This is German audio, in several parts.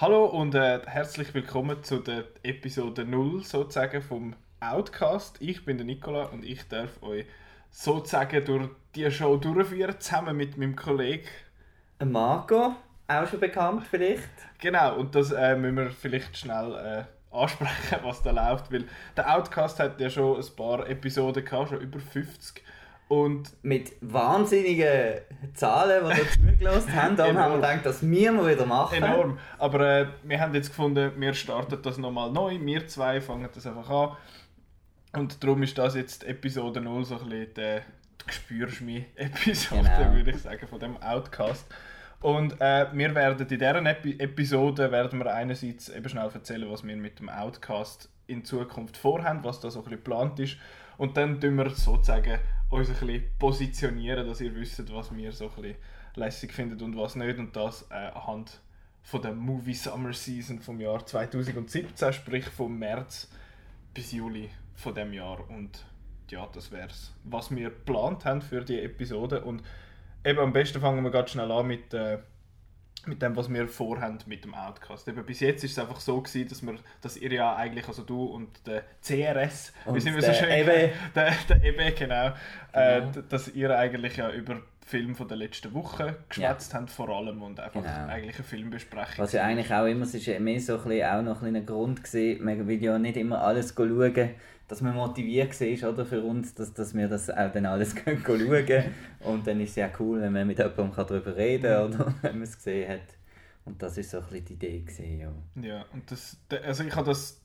Hallo und äh, herzlich willkommen zu der Episode 0 sozusagen vom Outcast. Ich bin der Nicola und ich darf euch sozusagen durch die Show durchführen, zusammen mit meinem Kollegen Marco, auch schon bekannt vielleicht. Genau, und das äh, müssen wir vielleicht schnell äh, ansprechen, was da läuft, weil der Outcast hat ja schon ein paar Episoden gehabt, schon über 50. Und mit wahnsinnigen Zahlen, die wir zugelassen haben, dann haben wir gedacht, das müssen wir wieder machen. Enorm. Aber äh, wir haben jetzt gefunden, wir starten das nochmal neu. Wir zwei fangen das einfach an. Und darum ist das jetzt Episode 0 so ein bisschen die, die Gespürschmi-Episode, genau. würde ich sagen, von dem Outcast. Und äh, wir werden in dieser Epi Episode werden wir einerseits eben schnell erzählen, was wir mit dem Outcast in Zukunft vorhaben, was da so ein bisschen geplant ist. Und dann tun wir sozusagen uns ein bisschen positionieren, dass ihr wisst, was wir so ein bisschen lässig finden und was nicht. Und das äh, anhand von der Movie Summer Season vom Jahr 2017, sprich vom März bis Juli von dem Jahr. Und ja, das wäre es, was wir geplant haben für die Episode. Und eben am besten fangen wir ganz schnell an mit, äh, mit dem, was wir vorhaben mit dem Outcast. Eben bis jetzt ist es einfach so gewesen, dass, wir, dass ihr ja eigentlich, also du und der CRS, und wie sind wir so schön, Ebe. Der, der Ebe, genau, äh, genau. Äh, dass ihr eigentlich ja über Film von der letzten Woche geschwätzt ja. haben vor allem und einfach genau. eigentlich eine Filmbesprechung. Was ja eigentlich auch immer, es ist ja mehr so ein bisschen, auch noch ein, ein Grund gewesen, man will ja nicht immer alles schauen, dass man motiviert war oder, für uns, dass, dass wir das auch dann alles schauen können. Und dann ist es ja cool, wenn man mit jemandem darüber reden kann, oder, wenn man es gesehen hat. Und das war so ein bisschen die Idee. Gewesen, ja. ja, und das, also ich habe das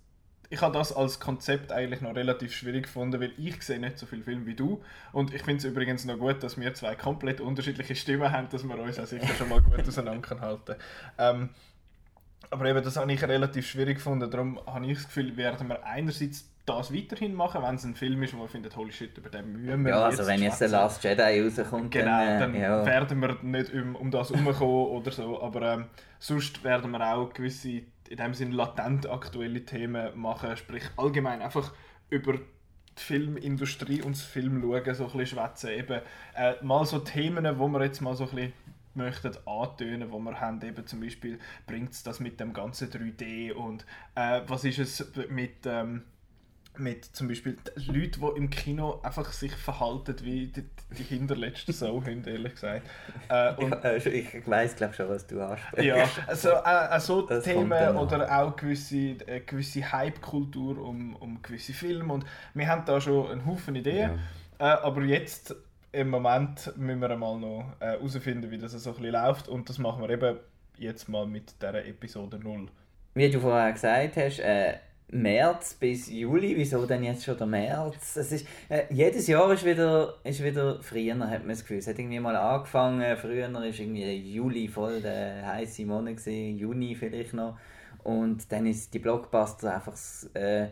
ich habe das als Konzept eigentlich noch relativ schwierig gefunden, weil ich sehe nicht so viel Film wie du. Und ich finde es übrigens noch gut, dass wir zwei komplett unterschiedliche Stimmen haben, dass wir uns auch sicher schon mal gut auseinanderhalten ähm, aber eben, das habe ich relativ schwierig gefunden. Darum habe ich das Gefühl, werden wir einerseits das weiterhin machen, wenn es ein Film ist, wo man findet, holy shit, über den müssen wir Ja, also wenn jetzt der Last Jedi rauskommt, genau, dann, dann ja. werden wir nicht um, um das herumkommen oder so, aber ähm, sonst werden wir auch gewisse in dem Sinne latent aktuelle Themen machen, sprich allgemein einfach über die Filmindustrie und das Film schauen, so ein bisschen schwätzen. Eben äh, mal so Themen, wo wir jetzt mal so ein bisschen möchten antönen, wo wir haben, eben zum Beispiel bringt es das mit dem ganzen 3D und äh, was ist es mit ähm, mit zum Beispiel Leuten, die im Kino einfach sich verhalten wie die, die hinterletzten Sauhunde, ehrlich gesagt. Äh, und, ich, ich weiss, glaube schon, was du ansprichst. Ja, also äh, so das Themen oder auch gewisse, äh, gewisse Hype-Kultur um, um gewisse Filme und wir haben da schon einen Haufen Ideen, ja. äh, aber jetzt im Moment müssen wir einmal noch äh, herausfinden, wie das so ein bisschen läuft und das machen wir eben jetzt mal mit dieser Episode 0. Wie du vorher gesagt hast, äh, März bis Juli. Wieso denn jetzt schon der März? Es ist, äh, jedes Jahr ist wieder, ist wieder früher, hat man das Gefühl. Es hat irgendwie mal angefangen. Früher war irgendwie Juli voll der heiße Monat, Juni vielleicht noch. Und dann ist die Blockbuster einfach äh,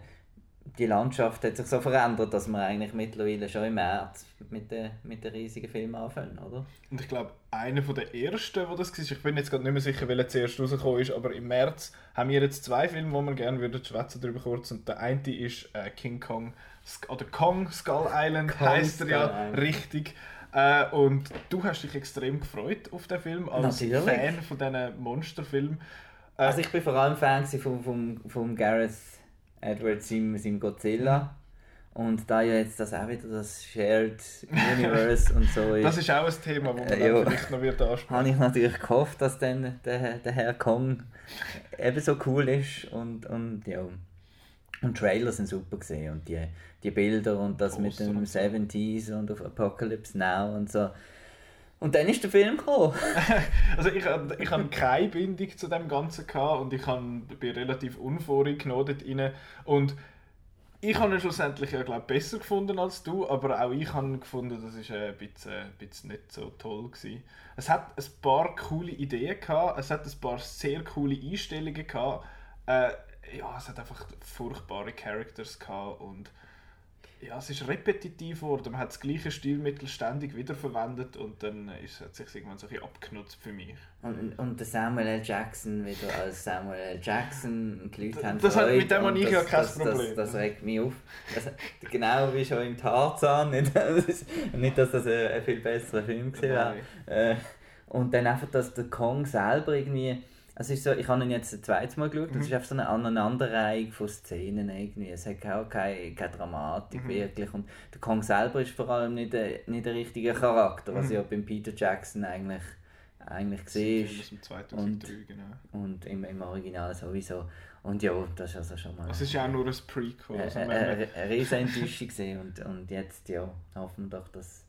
die Landschaft hat sich so verändert, dass wir eigentlich mittlerweile schon im März mit den, mit den riesigen Filmen anfangen, oder? Und ich glaube, einer der ersten, wo das war, ich bin jetzt gerade nicht mehr sicher, welcher zuerst rausgekommen ist, aber im März haben wir jetzt zwei Filme, wo wir gerne würden schwätzen darüber kurz. Und der eine ist äh, King Kong, oder Kong Skull Island, Kong heißt er ja Island. richtig. Äh, und du hast dich extrem gefreut auf den Film, als Natürlich. Fan von diesen Monsterfilmen. Äh, also ich bin vor allem Fan von, von, von Gareth Edward seinem, seinem Godzilla. Und da ja jetzt das auch wieder das Shared Universe und so ist. Das ist auch ein Thema, das man äh, ja, vielleicht noch wird ansprechen. Habe ich natürlich gehofft, dass dann der, der Herr Kong ebenso cool ist und, und ja. Und Trailer sind super gesehen und die, die Bilder und das Gross, mit dem 70s und auf Apocalypse Now und so. Und dann ist der Film gekommen. also ich, ich hatte keine Bindung zu dem Ganzen gehabt und ich bin relativ unvoreingenommen dort. Und ich habe ihn schlussendlich ja, glaub, besser gefunden als du, aber auch ich habe gefunden, das ist ein bisschen, ein bisschen nicht so toll gewesen. Es hat ein paar coole Ideen gehabt, es hat ein paar sehr coole Einstellungen gehabt. Äh, ja, es hat einfach furchtbare Characters gehabt und ja, es ist repetitiv geworden. Man hat das gleiche Stilmittel ständig wiederverwendet und dann ist, hat es sich irgendwann so ein bisschen abgenutzt für mich. Und, und der Samuel L. Jackson wieder als Samuel L. Jackson und die Leute haben das hat, Mit dem habe ich ja kein das, Problem. Das, das, regt mich auf. Das, genau wie schon im Tarzan. Nicht, nicht dass das ein, ein viel besserer Film war. Äh, und dann einfach, dass der Kong selber irgendwie Es ist so, ich habe ihn jetzt ein zweites Mal geschaut, es ist einfach so eine Aneinanderreihung von Szenen irgendwie. Es hat auch keine, keine Dramatik Mhm. wirklich. Und der Kong selber ist vor allem nicht der, nicht der richtige Charakter, was Mhm. ja beim Peter Jackson eigentlich, eigentlich gesehen ist. dem 2003, genau. Und im, im Original sowieso. Und ja, das ist also schon mal... Es ist ja auch nur ein Prequel. Äh, Also, äh, äh, eine riesige Enttäuschung gewesen. und, und jetzt ja, hoffen wir doch, dass,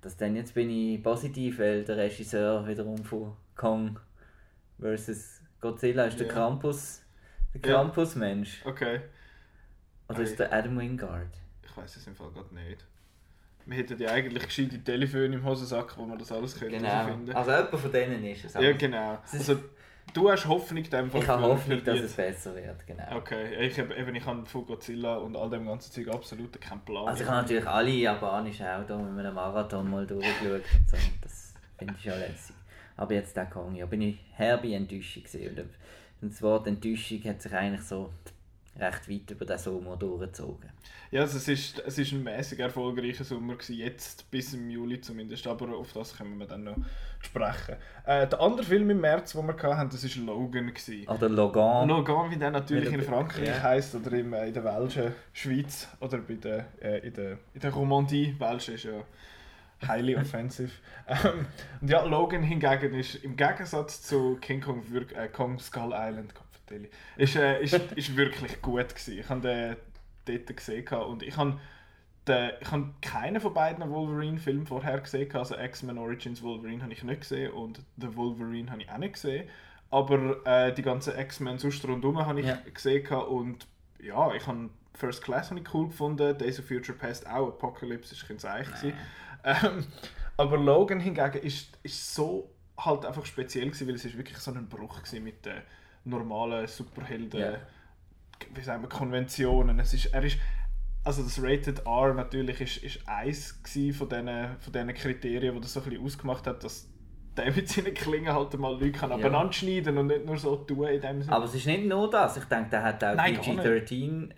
dass dann jetzt bin ich positiv, weil der Regisseur wiederum von Kong vs. Godzilla ist der. Krampus, der. Krampus-Mensch. Okay, Oder ist der Adam Wingard? ich weiß es im Fall gerade nicht. Wir hätten ja eigentlich gescheite Telefone im Hosensack, wo man das alles könnte Genau. finden. Also jemand von denen ist es. ja, genau. Also, du hast Hoffnung in dem Fall ich habe Hoffnung, dass es besser wird. Genau. Okay, ich habe eben ich habe von Godzilla und all dem ganzen Zeug absolut keinen Plan. Also ich habe natürlich alle japanischen Autos mit einem Marathon mal durchgeschaut und so. und Das finde ich schon lässig. Aber jetzt der Kong, ja, bin ich herbe Enttäuschung gesehen. Und das Wort Enttäuschung hat sich eigentlich so recht weit über den Sommer durchgezogen. Ja, also es ist, es ist ein mäßig erfolgreicher Sommer gewesen, jetzt bis im Juli zumindest, aber auf das können wir dann noch sprechen. Äh, der andere Film im März, den wir hatten, das war Logan. Gewesen. Oder Logan. Logan, wie der natürlich in Frankreich ja. heisst oder im, äh, in der Welschen Schweiz oder bei der, äh, in, der, in der Romandie. Welsch ist ja highly offensive. ähm, und ja, Logan hingegen ist im Gegensatz zu King Kong, äh, Kong Skull Island, ist, äh, ist, ist wirklich gut gewesen. Ich habe den dort gesehen und ich habe ich habe keinen von beiden Wolverine-Filmen vorher gesehen. Also X-Men Origins Wolverine habe ich nicht gesehen und The Wolverine habe ich auch nicht gesehen. Aber äh, die ganzen X-Men sonst rundherum habe ich Ja. gesehen und ja, ich habe First Class habe ich cool gefunden, Days of Future Past auch, Apocalypse ist ein Zeichen. Ähm, aber Logan hingegen ist, ist so halt einfach speziell gewesen, weil es ist wirklich so ein Bruch gewesen mit den normalen Superhelden, Ja. wie sagen wir, Konventionen. Es ist, er ist, also das Rated R natürlich ist, ist eins von diesen, von diesen Kriterien, die das so ein bisschen ausgemacht hat, dass der mit seinen Klingen halt mal Leute kann Ja. abeinander schneiden und nicht nur so tun in dem Sinne. Aber es ist nicht nur das. Ich denke, der hat auch Nein, gar PG-13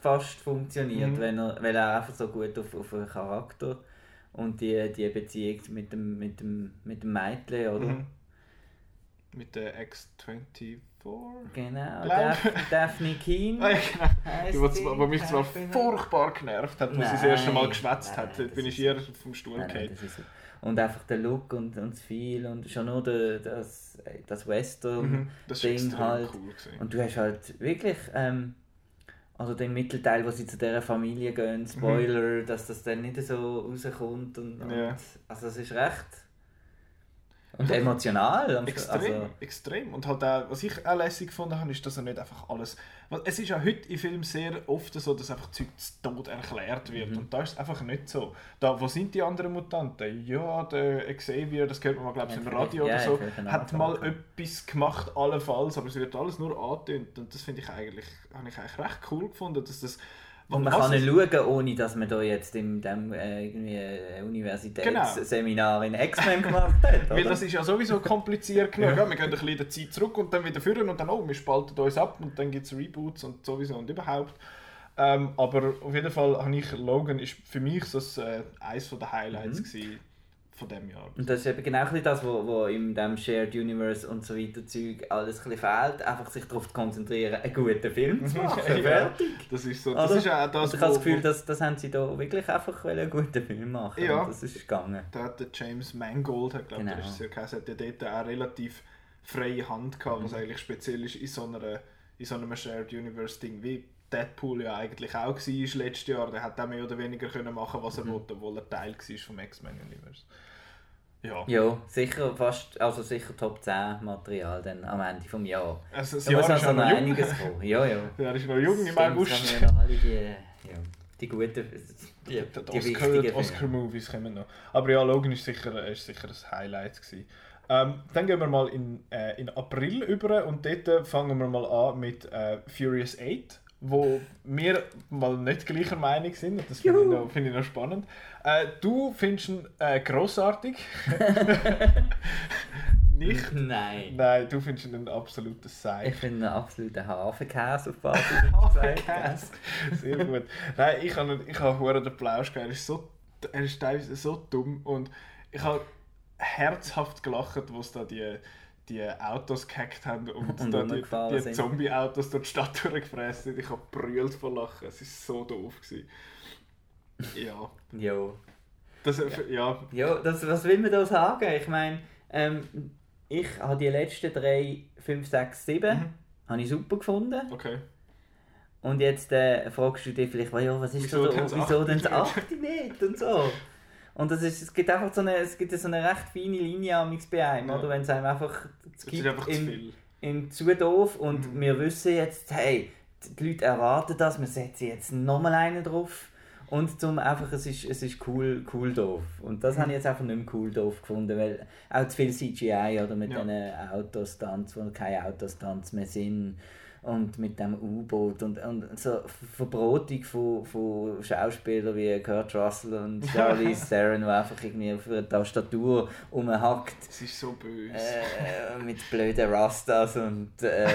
fast funktioniert, Mhm. wenn er, weil er einfach so gut auf, auf den Charakter und die, die Beziehung mit dem, mit dem, mit dem Mädchen, oder? Mhm. Mit der X24. Genau, Daph Daphne Keen. ja, genau. Die, was, mich zwar furchtbar genervt hat, als sie das erste Mal geschwätzt hat. Dort bin ich eher vom Stuhl gefallen. Und einfach der Look und, und das Feel und schon nur der, das, das Western. Mhm, Das ist halt. cool. Und du hast halt wirklich, ähm, also den Mittelteil, wo sie zu dieser Familie gehen, Spoiler, dass das dann nicht so rauskommt. Und, und, Mhm. Ja. Also es ist recht. Und emotional. Extrem, Also, extrem. Und halt auch, was ich auch lässig gefunden habe, ist, dass er nicht einfach alles... Es ist ja heute in Filmen sehr oft so, dass einfach Zeug zu Tod erklärt wird. Mhm. Und da ist es einfach nicht so. Da, wo sind die anderen Mutanten? Ja, der Xavier, das hört man mal, glaube ich, Ja, im Radio vielleicht- oder ja, so, hat mal ja. etwas gemacht, allenfalls, aber es wird alles nur angetönt. Und das finde ich eigentlich, habe ich eigentlich recht cool gefunden, dass das... und man kann nicht schauen, ohne dass man da jetzt in dem äh, Universitätsseminar in X-Men gemacht hat. Genau. Weil das ist ja sowieso kompliziert genug. Ja. wir gehen ein bisschen in der Zeit zurück und dann wieder führen und dann, oh, wir spalten uns ab und dann gibt es Reboots und sowieso und überhaupt. Ähm, aber auf jeden Fall habe ich Logan ist für mich so das, äh, eines der Highlights Mhm. gewesen von dem Jahr. Und das ist eben genau das, was wo, wo in dem Shared Universe und so weiter Zeug alles ein fehlt. Einfach sich darauf zu konzentrieren, einen guten Film zu machen. Ja, Fertig. das ist so. Das Oder? ist ja auch das, und ich habe das Gefühl, wo- das, das haben sie da wirklich einfach einen guten Film machen. Ja. Und das ist gegangen. Da hat der James Mangold, hat, glaube Genau. der Regisseur hat ja dort auch relativ freie Hand gehabt, Mhm. was eigentlich speziell ist in so, einer, in so einem Shared Universe Ding, wie Deadpool ja eigentlich auch war letztes Jahr. Der hat auch mehr oder weniger können machen, was er Mhm. wollte, obwohl er Teil war vom X-Men Universe. Ja. Ja, sicher fast, also sicher Top 10 Material dann am Ende des Jahres. Also das Da muss Jahr ist also noch noch einiges kommen. Ja, ja. Er ist noch jung im August. haben wir noch alle die, ja, die guten, die, Die, die, die Oscar, Filme. Oscar-Movies kommen noch. Aber ja, Logan ist sicher, ist sicher ein Highlight. Gewesen. Ähm, dann gehen wir mal in, äh, in April über und dort fangen wir mal an mit äh, Furious 8, wo wir mal nicht gleicher Meinung sind. Und das finde ich, noch- finde ich noch spannend. Äh, du findest ihn äh, grossartig. nicht? Nein. Nein, du findest ihn ein absolutes Ich Seich. finde einen absoluten Hafenkäse auf Basis. hast. Sehr gut. Nein, ich habe ich hure den Plausch gegeben. Er ist so er ist teilweise so dumm und ich habe herzhaft gelacht, wo es da die die Autos gehackt haben und, Und da die, die. Zombie-Autos durch die Stadt durchgefräst sind. Ich habe brüllt vor Lachen. Es war so doof. Gewesen. Ja. Jo. Das, ja. Ja, das, was will man da sagen? Ich meine, ähm, ich habe die letzten drei, 5, 6, 7 Mhm. habe ich super gefunden. Okay. Und jetzt äh, fragst du dich vielleicht, ja, was ist Wieso da, denn das wieso denn das 8 8 Meter und so? Und das ist, es gibt einfach so eine, es gibt so eine recht feine Linie amigs bei einem, Ja. oder? Wenn es einem einfach, es gibt ist einfach zu in, viel. in zu doof und Mhm. wir wissen jetzt, hey, die Leute erwarten das, wir setzen jetzt nochmal einen drauf. Und zum einfach, es ist, es ist cool, cool doof. Und das Mhm. habe ich jetzt einfach nicht mehr cool doof gefunden, weil auch zu viel CGI oder mit Ja. diesen Autostunts, wo keine Autostunts mehr sind und mit dem U-Boot und, und so Verbrotung von, von Schauspielern wie Kurt Russell und Charlize Theron, die einfach irgendwie auf einer Tastatur rumhackt Es ist so böse. äh, mit blöden Rastas und äh,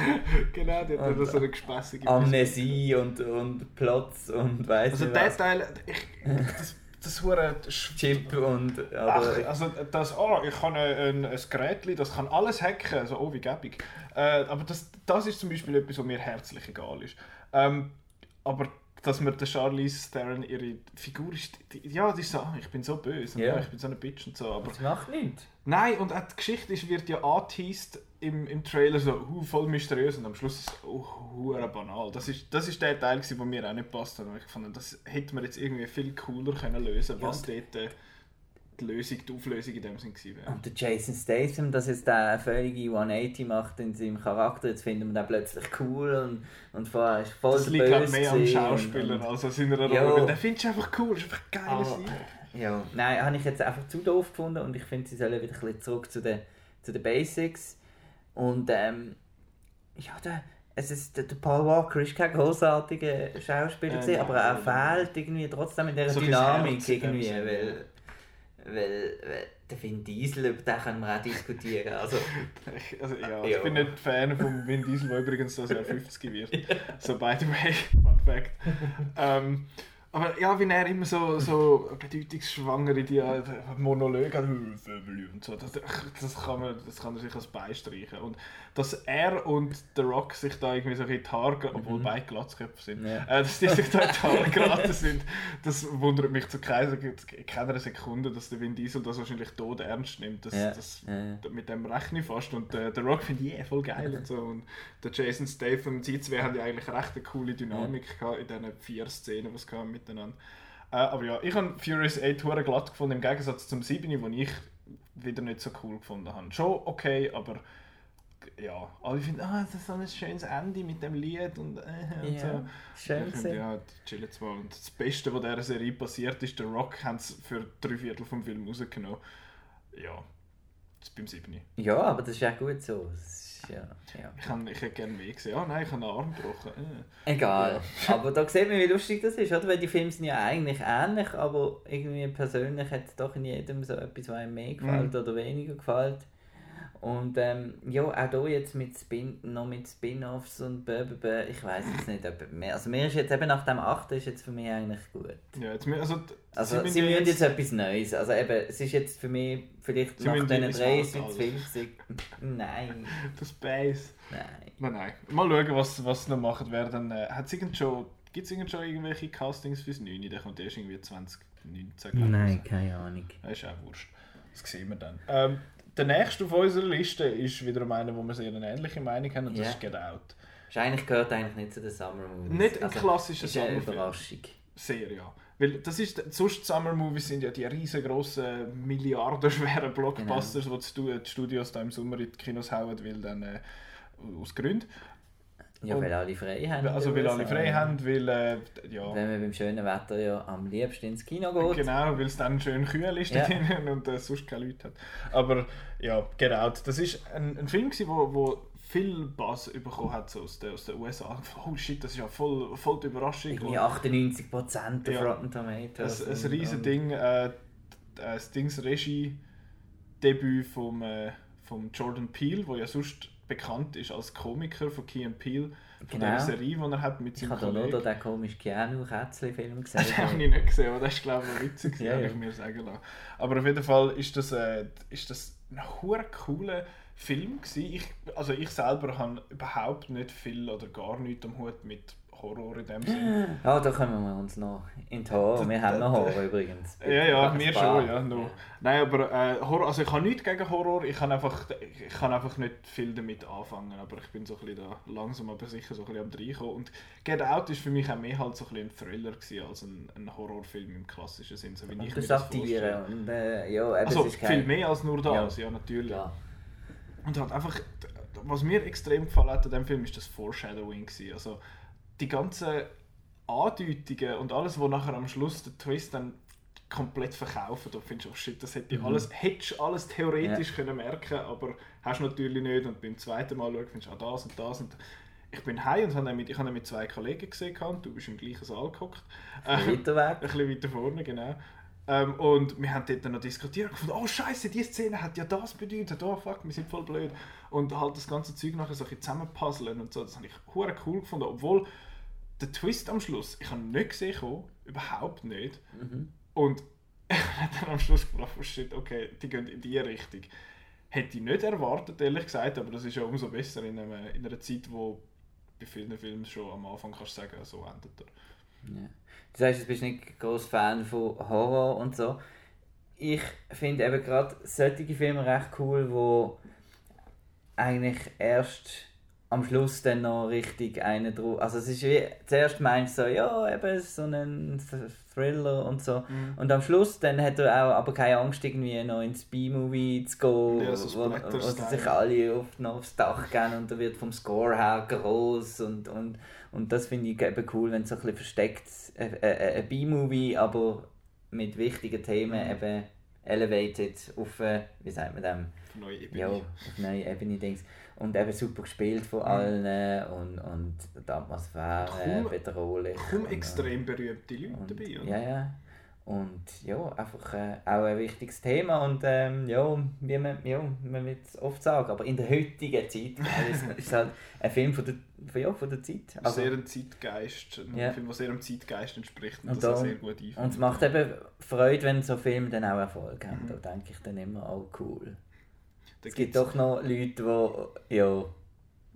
genau, die hat nur so eine gespässige Amnesie und, und Plots und weiss Also der was. Teil, ich, das, das hure Chip und Ach, oder, also das, oh, ich habe ein, ein Gerät, das kann alles hacken, also oh wie gäbig. Äh, aber das, das ist zum Beispiel etwas, was mir herzlich egal ist. Ähm, aber dass mir der Charlize Theron ihre Figur ist, die, ja, die ist so, ah, ich bin so böse, und Ja. ja. ich bin so eine Bitch und so, aber das macht nichts. Nein, und auch die Geschichte ist, wird ja angeteased im, im Trailer so hu, voll mysteriös und am Schluss ist es oh, hure banal. Das ist, das ist der Teil, der mir auch nicht passt. Und Ich fand, das hätte man jetzt irgendwie viel cooler können lösen Ja, was dort äh, die Lösung, die Auflösung in dem Sinn gewesen wäre. Und der Jason Statham, dass jetzt der völlige 180 macht in seinem Charakter, jetzt finden wir den plötzlich cool und, und vorher ist voll Das liegt Böse mehr am Schauspieler und, und, als an seiner Rolle. Den findest du einfach cool, ist einfach geil. Ah, ja, nein, habe ich jetzt einfach zu doof gefunden und ich finde, sie sollen wieder ein bisschen zurück zu den, zu den Basics. Und ähm, ja, der, es ist, der, Paul Walker ist kein großartiger Schauspieler, Äh, gewesen, aber er fehlt irgendwie trotzdem in dieser So Dynamik irgendwie, weil, weil, weil der Vin Diesel, über den können wir auch diskutieren. Also, Ich, also, ja, Ja. ich bin nicht Fan von Vin Diesel, der übrigens das Jahr 50 wird. So, by the way, Fun Fact. ähm, aber ja, wie er immer so, so bedeutungsschwangere die äh, Monologe hat, und so, das, das, kann man, das kann er sich als beistreichen. Und dass er und The Rock sich da irgendwie so in die Haare, obwohl Mhm. beide Glatzköpfe sind, Ja. äh, dass die sich da in die Haare geraten sind, das wundert mich zu keiner, keiner Sekunde, dass der Vin Diesel das wahrscheinlich tot ernst nimmt. Das, Ja, das, ja, mit dem rechne ich fast. Und äh, der Rock finde ich eh voll geil und so. Und der Jason Statham, die zwei haben ja eigentlich recht eine coole Dynamik gehabt in diesen vier Szenen, die es gab miteinander. Äh, aber ja, ich habe Furious 8 hure glatt gefunden, im Gegensatz zum 7, wo ich wieder nicht so cool gefunden habe. Schon okay, aber ja, alle finden, ah, das ist so ein schönes Ende mit dem Lied und, äh, und so. Ja, schön Ich finde, ja, die chillen zwar. Und das Beste, was dieser Serie passiert ist, der Rock haben sie für drei Viertel vom Film rausgenommen. Ja, das ist beim 7. Ja, aber das ist auch gut so. Das ja, ja. Ich, kann, ich hätte gerne mehr gesehen. Ah nein, ich habe einen Arm gebrochen. Äh. Egal. Aber da sieht man, wie lustig das ist, oder? Weil die Filme sind ja eigentlich ähnlich, aber irgendwie persönlich hat es doch in jedem so etwas, was einem mehr gefällt Mhm. oder weniger gefällt. Und ähm, ja, auch hier jetzt mit Spin noch mit Spin-Offs und blablabla, ich weiß jetzt nicht, ob mehr. Also mir ist jetzt eben nach dem 8. ist jetzt für mich eigentlich gut. Ja, jetzt, also, Also sie ja müssen jetzt etwas Neues. Also eben, es ist jetzt für mich vielleicht Sie nach diesen drei sind es 50. Nein, Das Space. nein. Nein, nein. Mal schauen, was, was sie noch machen werden. Äh, hat's irgend schon, Gibt es schon irgendwelche Castings fürs 9? Der kommt erst irgendwie 2019. glaub ich. Nein, keine Ahnung. Das ist auch wurscht. Das sehen wir dann. Ähm, der nächste auf unserer Liste ist wiederum einer, wo wir sehr eine ähnliche Meinung haben, und das ist Get Out. Ist eigentlich gehört eigentlich nicht zu den Summer Movies. Nicht ein klassischer ist eine. Überraschung. Sehr, ja. Weil das ist, sonst Summer Movies sind ja die riesengroßen, milliardenschweren Blockbusters, die die die Studios da im Sommer in die Kinos hauen, weil dann äh, aus Gründen. Ja, weil alle frei haben. Also weil alle USA. frei haben, weil äh, ja, Wenn man beim schönen Wetter ja am liebsten ins Kino geht. genau, weil es dann schön kühl ist Ja. da drinnen und äh, sonst keine Leute hat. Aber ja, Get Out, das ist ein, ein Film gewesen, wo, wo viel Buzz bekommen hat so aus, den, aus den USA. Oh shit, das ist ja voll, voll die Überraschung. Irgendwie Und- 98% auf Ja. Rotten Tomatoes. ein, ein riesen Ding. Äh, das Dings Regie-Debüt vom, äh, vom Jordan Peele, der ja sonst bekannt ist als Komiker von Key Peele, von Genau. der Serie, die er hat mit Ich seinem habe da nur Kollegen. den komischen Keanu-Kätzli-Film gesehen. Das habe ich nicht gesehen, aber das ist glaube ich noch witzig, Ja, habe ja. ich mir sagen lassen. Aber auf jeden Fall ist das, äh, ist das ein hure cooler Film gewesen. Ich, also ich selber habe überhaupt nicht viel oder gar nichts am Hut mit Horror in dem Sinne. Ja, da kommen wir uns noch in die Horror. Wir haben noch Horror übrigens. Ja, ja, wir schon, ja. No. Nein, aber äh, Horror, also ich habe nichts gegen Horror, ich kann, einfach, ich kann einfach nicht viel damit anfangen, aber ich bin so ein bisschen da langsam aber sicher so ein bisschen am reinkommen. Und Get Out ist für mich auch mehr halt so ein, ein Thriller gewesen, als ein, ein Horrorfilm im klassischen Sinn, so wie ich mir das Satire und äh, ja, also, viel kein... mehr als nur das, ja, ja natürlich. Ja. Und halt einfach, was mir extrem gefallen hat an dem Film, ist das Foreshadowing gewesen. Also die ganzen Andeutungen und alles, was nachher am Schluss der Twist dann komplett verkaufen. Da findest du, oh shit, das hätte mhm. alles, hättest du alles theoretisch ja. können merken aber hast du natürlich nicht. Und beim zweiten Mal schauen, findest du, ah, das und das. Und ich bin heim und habe mit, ich habe mit zwei Kollegen gesehen, du bist im gleichen Saal geguckt. Ein weiter weg. Ein bisschen weiter vorne, genau. Ähm, und wir haben dort dann noch diskutiert und gefunden, oh scheiße, diese Szene hat ja das bedeutet, oh fuck, wir sind voll blöd. Und halt das ganze Zeug nachher so ein zusammenpuzzeln und so, das habe ich cool gefunden, obwohl der Twist am Schluss, ich habe nicht gesehen, kommen, überhaupt nicht. Mhm. Und ich habe dann am Schluss gedacht, oh shit, okay, die gehen in die Richtung. Hätte ich nicht erwartet, ehrlich gesagt, aber das ist ja umso besser in, einem, in einer Zeit, wo bei vielen Filmen schon am Anfang kannst du sagen, so endet er. Ja. Das heißt, du bist nicht groß Fan von Horror und so. Ich finde eben gerade solche Filme recht cool, wo eigentlich erst am Schluss dann noch richtig einen drauf. Also es ist wie, zuerst meinst du so, ja, eben so ein Thriller und so. Mhm. Und am Schluss dann hat er auch aber keine Angst, irgendwie noch ins B-Movie zu gehen, ja, so wo, wo sich alle auf, noch aufs Dach gehen und da wird vom Score her groß und, und, und das finde ich eben cool, wenn es so ein bisschen versteckt ein, äh, äh, ein B-Movie, aber mit wichtigen Themen mhm. eben elevated auf, äh, wie sagt man dem? Auf neue Ebene. Ja, auf neue Ebene, Dings und eben super gespielt von mhm. allen und, und die Atmosphäre kaum, bedrohlich. Kaum extrem berühmte Leute und, dabei, oder? Ja, ja. Und ja, einfach äh, auch ein wichtiges Thema und ähm, ja, wie man, ja, man wird es oft sagen, aber in der heutigen Zeit ist es halt ein Film von der, von, ja, von der Zeit. Also, sehr ein Zeitgeist, ein ja. Film, der sehr dem Zeitgeist entspricht und, und das da, sehr gut einfällt. Und es macht eben Freude, wenn so Filme dann auch Erfolg haben, mhm. da denke ich dann immer, oh cool. Da es gibt doch noch Leute, die ja...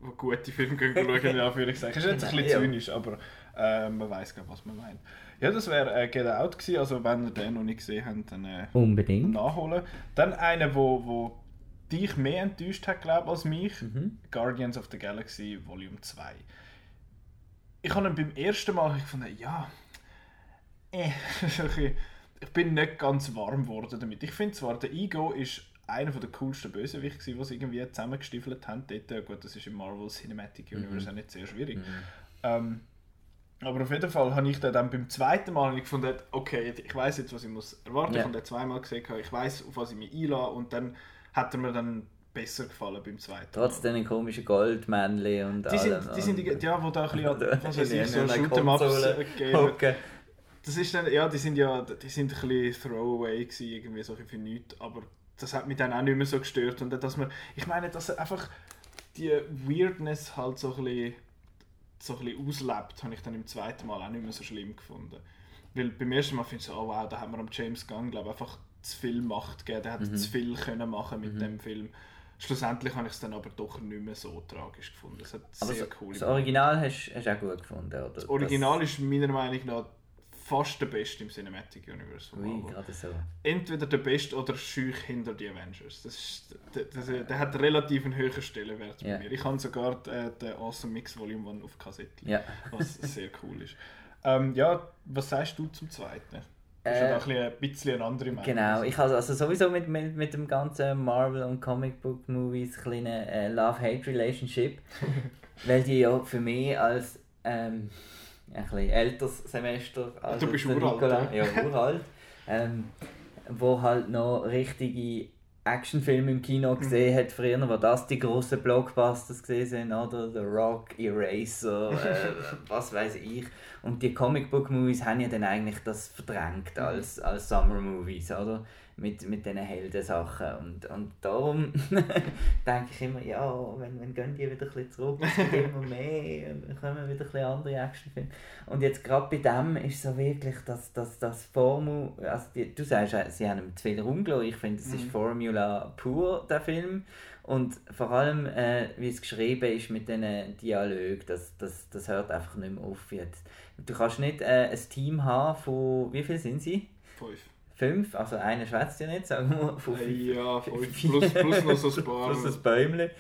Die gute Filme gehen schauen, in Anführungszeichen. Das ist jetzt ein bisschen zynisch, aber äh, man weiß gar was man meint. Ja, das wäre äh, Get Out gewesen, also wenn ihr den noch nicht gesehen habt, dann äh, Unbedingt. nachholen. Dann einer, wo, wo dich mehr enttäuscht hat, glaube als mich, mhm. Guardians of the Galaxy Volume 2. Ich habe ihn beim ersten Mal gefunden, ja, äh, ich bin nicht ganz warm geworden damit. Ich finde zwar, der Ego ist einer der coolsten Bösewichte, die sie irgendwie zusammengestiefelt haben. Dort, gut, das ist im Marvel Cinematic Universe mhm. auch nicht sehr schwierig. Mhm. Ähm, aber auf jeden Fall habe ich dann beim zweiten Mal gefunden, okay, ich weiß jetzt, was ich muss erwarten. Yeah. Ich habe den zweimal gesehen, ich weiß, auf was ich mich einlasse und dann hat er mir dann besser gefallen beim zweiten Trotz den komischen Goldmännchen und die sind, die sind die, ja, wo da ein bisschen, was weiß ich, so Shoot'em-Ups okay. Das ist dann, ja, die sind ja, die sind ein bisschen Throwaway gewesen, irgendwie so für nichts, aber das hat mich dann auch nicht mehr so gestört. Und dass man, ich meine, dass einfach die Weirdness halt so ein bisschen, so ein bisschen auslebt, habe ich dann im zweiten Mal auch nicht mehr so schlimm gefunden. Weil beim ersten Mal finde ich so, oh wow, da hat man am James Gunn, glaube einfach zu viel Macht gegeben, der hat mhm. zu viel können machen mit mhm. dem Film. Schlussendlich habe ich es dann aber doch nicht mehr so tragisch gefunden. Es hat aber sehr so, cool Das Original hast du auch gut gefunden, oder? Das Original ist meiner Meinung nach fast der Beste im Cinematic Universe Ui, gerade so. Entweder der Beste oder schüch hinter die Avengers. Das ist, der, der, der hat relativ einen höheren Stellenwert yeah. bei mir. Ich habe sogar den, den Awesome Mix Volume 1 auf Kassette, yeah. was sehr cool ist. Ähm, ja, was sagst du zum zweiten? Das ist äh, ja ein bisschen eine andere Meinung. Genau, ich habe also sowieso mit, mit, mit dem ganzen Marvel und Comic Book Movies eine äh, Love-Hate-Relationship, weil die ja für mich als ähm, ein bisschen älteres Semester als du bist uralt, ja, uralt ähm, wo halt noch richtige Actionfilme im Kino mhm. gesehen hat früher, wo das die grossen Blockbusters gesehen sind, oder The Rock, Eraser, äh, was weiß ich. Und die Comicbook-Movies haben ja dann eigentlich das verdrängt mhm. als, als Summer-Movies, oder? Mit, mit diesen Heldensachen. Und, und darum denke ich immer, ja, wenn, wenn gehen die wieder ein bisschen zurück, es gibt immer mehr, und dann kommen wieder ein bisschen andere Actionfilme. Und jetzt gerade bei dem ist so wirklich, dass das, das Formel, also die, du sagst, sie haben ihm zu viel rumgelassen, ich finde, es ist mhm. Formula pur, der Film. Und vor allem, äh, wie es geschrieben ist mit diesen Dialogen, das, das, das hört einfach nicht mehr auf jetzt. Du kannst nicht äh, ein Team haben von, wie viel sind sie? Fünf. Fünf, also einer schwätzt ja nicht, sagen wir. Von Äh, ja, fünf. Plus, plus noch so ein paar. Plus ein Bäumchen.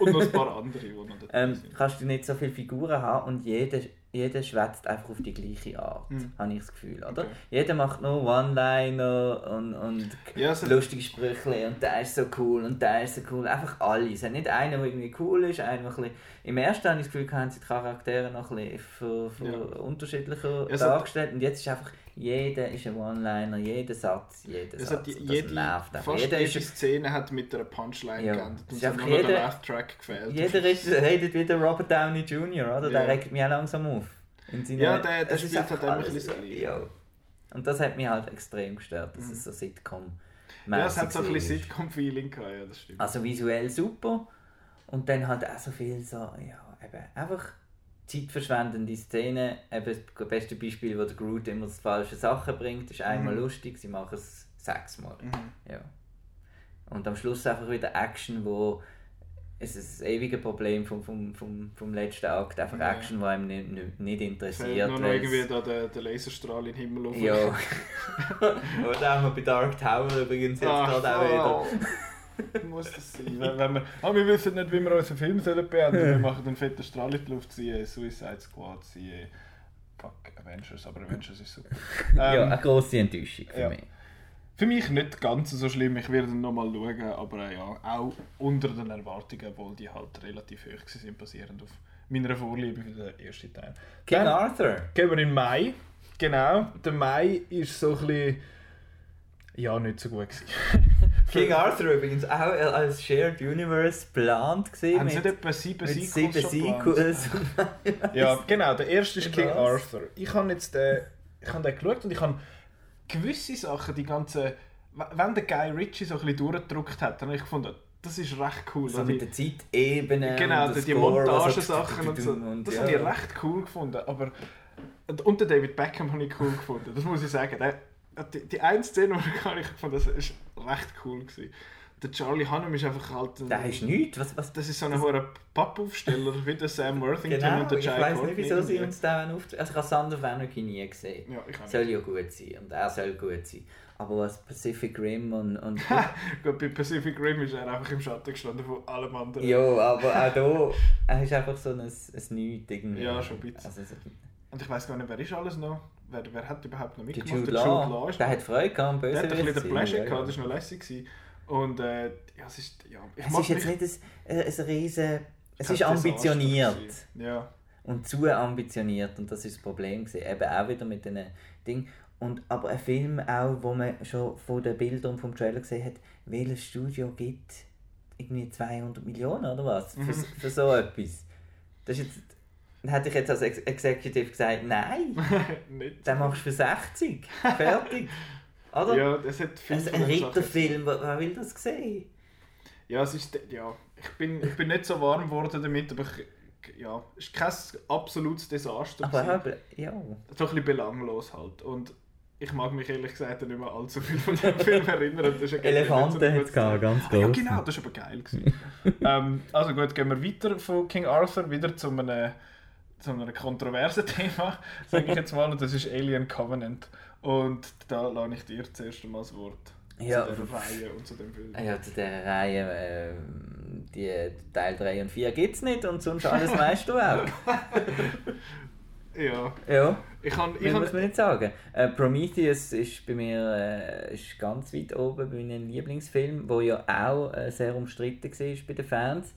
und noch ein paar andere, die noch dabei Ähm, kannst du nicht so viele Figuren haben und jeder, jeder schwätzt einfach auf die gleiche Art, Mhm. habe ich das Gefühl, oder? Okay. Jeder macht nur One-Liner und, und Ja, es hat- lustige Sprüche und der ist so cool und der ist so cool. Einfach alle. Es hat nicht einen, der irgendwie cool ist, einer, der ein bisschen... Im ersten habe ich das Gefühl, haben sie die Charaktere noch ein bisschen für, für Ja. unterschiedlicher Ja, hat- dargestellt und jetzt ist einfach, jeder ist ein One-Liner, jeder Satz, jeder Es Satz. hat und das jede, nervt einfach. fast Jeder jede ist Szene hat mit einer Punchline Ja. geendet. Und es hat einfach nur noch der jeder- Laugh-Track gefehlt. Jeder ist, redet wieder Robert Downey Jr., oder? Der Ja. regt mich auch langsam auf. Ja, der- der spielt einfach halt immer ein bisschen. Ja. Und das hat mich halt extrem gestört, dass es so sitcom Ja, es hat so ein bisschen Sitcom-Feeling gehabt, ja, das stimmt. Also visuell super. Und dann halt auch so viel so, ja, eben einfach zeitverschwendende Szenen. Eben das beste Beispiel, wo der Groot immer die falschen Sachen bringt, ist einmal Mhm. lustig, sie machen es sechsmal. Mhm. Ja. Und am Schluss einfach wieder Action, wo es ist das ewige Problem vom, vom, vom, vom letzten Akt, einfach Ja. Action, die einem nicht, nicht, nicht interessiert. nur noch irgendwie da der, der Laserstrahl in den Himmel auf. Ja. Oder haben wir bei Dark Tower übrigens jetzt Ach, gerade auch wieder. Muss das sein? Wenn, wenn wir, ah, wir wissen nicht, wie wir unseren Film sollen beenden Wir machen einen fetten Strahl in die Luft, siehe Suicide Squad, siehe Fuck, Avengers, aber Avengers ist super. Ja, Ähm, eine grosse Enttäuschung für ja. mich. Für mich nicht ganz so schlimm, ich werde nochmal schauen, aber äh, ja, auch unter den Erwartungen, obwohl die halt relativ hoch sind, basierend auf meiner Vorliebe für den ersten Teil. King Dann Arthur. gehen wir in Mai. Genau, der Mai ist so ein bisschen, ja, nicht so gut gewesen. King Arthur übrigens auch als Shared Universe geplant gewesen. Haben sie mit, nicht etwa sieben Sequels sieben? Sequels. Ja, genau, der erste ist King? Arthur. Ich habe jetzt den, ich habe den geschaut und ich habe gewisse Sachen, die ganze, wenn der Guy Ritchie so ein bisschen durchgedrückt hat, dann habe ich gefunden, das ist recht cool. so mit der Zeitebene. Genau, und die, Montagesachen und so. Das habe ich recht cool gefunden. Aber, und den David Beckham habe ich cool gefunden. Das muss ich sagen. Der, die, die eine Szene, die ich habe ich gefunden, das war recht cool. Gewesen. Der Charlie Hunnam ist einfach halt... ein- Der ist nichts. Was, was, Das ist so ein hoher Pappaufsteller, wie der Sam Worthington genau, und der ich Jai weiß nicht, wieso sie uns da auf. Also ich habe Sander Wernicke nie gesehen. Ja, ich soll ja gut sein und er soll gut sein. Aber was Pacific Rim und... und Gut, bei Pacific Rim ist er einfach im Schatten gestanden von allem anderen. ja, aber auch da, er ist einfach so ein, ein Nichts irgendwie. Ja, schon ein bisschen. Also, so- Und ich weiß gar nicht, wer ist alles noch? Wer, wer hat überhaupt noch der mitgemacht? Jude Law, der noch- hat Freude gehabt, am Der hat ein bisschen Bösewicht den Pleasure gehabt, das war noch lässig. Gewesen. Und äh, ja, es ist... Ja, ich Es ist jetzt nicht ein, äh, ein riesen... Es ist ambitioniert. Ja. Und zu ambitioniert und das ist das Problem gewesen. Eben auch wieder mit diesen Dingen. Und, aber ein Film auch, wo man schon von den Bildern und vom Trailer gesehen hat, welches Studio gibt irgendwie 200 Millionen oder was für, für so etwas. Das ist jetzt, dann hätte ich jetzt als Ex Executive gesagt, nein, den machst du für 60, fertig. Oder? Ja, es hat viel Also ein Ritterfilm, wer, will das sehen? Ja, es ist... Ja, ich bin, ich bin nicht so warm geworden damit, aber ich, ja, es ist kein absolutes Desaster. Aber eben, ja. so ein bisschen belanglos halt. Und ich mag mich ehrlich gesagt nicht mehr allzu viel von dem Film erinnern. Das ist Elefanten hat es ganz Ah, Ja, genau, das war aber geil. gewesen. ähm, also gut, gehen wir weiter von King Arthur wieder zu einem, zu einem kontroversen Thema, sage ich jetzt mal, und das ist Alien Covenant. Und da lasse ich dir zuerst einmal das Wort Ja. zu dieser Reihe und zu dem Film. Ja, zu dieser Reihe, ähm, die Teil 3 und 4 gibt es nicht und sonst alles weißt du auch. Ja, Ja, ich kann... Ich mehr muss kann man nicht sagen. Äh, Prometheus ist bei mir äh, ist ganz weit oben bei meinen Lieblingsfilmen, wo ja auch äh, sehr umstritten war bei den Fans.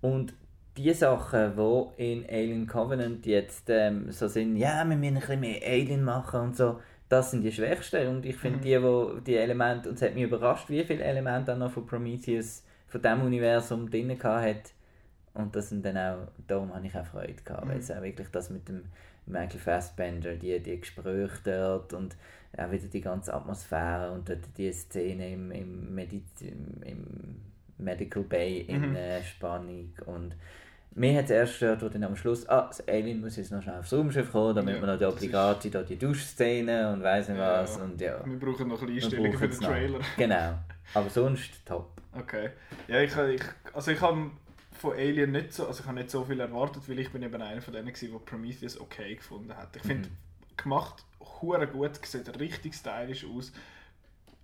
Und die Sachen, die in Alien Covenant jetzt ähm, so sind, ja, wir müssen ein bisschen mehr Alien machen und so, das sind die schwächsten. Und ich finde, die, wo die Elemente, und es hat mich überrascht, wie viele Elemente dann noch von Prometheus, von diesem Universum drin hat. Und das sind dann auch, darum habe ich auch Freude gehabt, weil es auch wirklich das mit dem Michael Fassbender, die, die Gespräche dort und auch wieder die ganze Atmosphäre und dort die Szene im, im, Mediz im, im Medical Bay in Mhm. äh, Spannung und mir hat es erst gestört, wo dann am Schluss, ah, das Alien muss jetzt noch schnell aufs Raumschiff kommen, damit Ja, wir noch die obligate da die Duschszene und weiss nicht Ja, was und ja. Wir brauchen noch ein bisschen Einstellungen für den es noch. Trailer. Genau. Aber sonst top. Okay. Ja, ich, ich, also ich habe von Alien nicht so, also ich habe nicht so viel erwartet, weil ich bin eben einer von denen gewesen, der Prometheus okay gefunden hat. Ich finde, mhm. gemacht, hure gut, sieht richtig stylisch aus,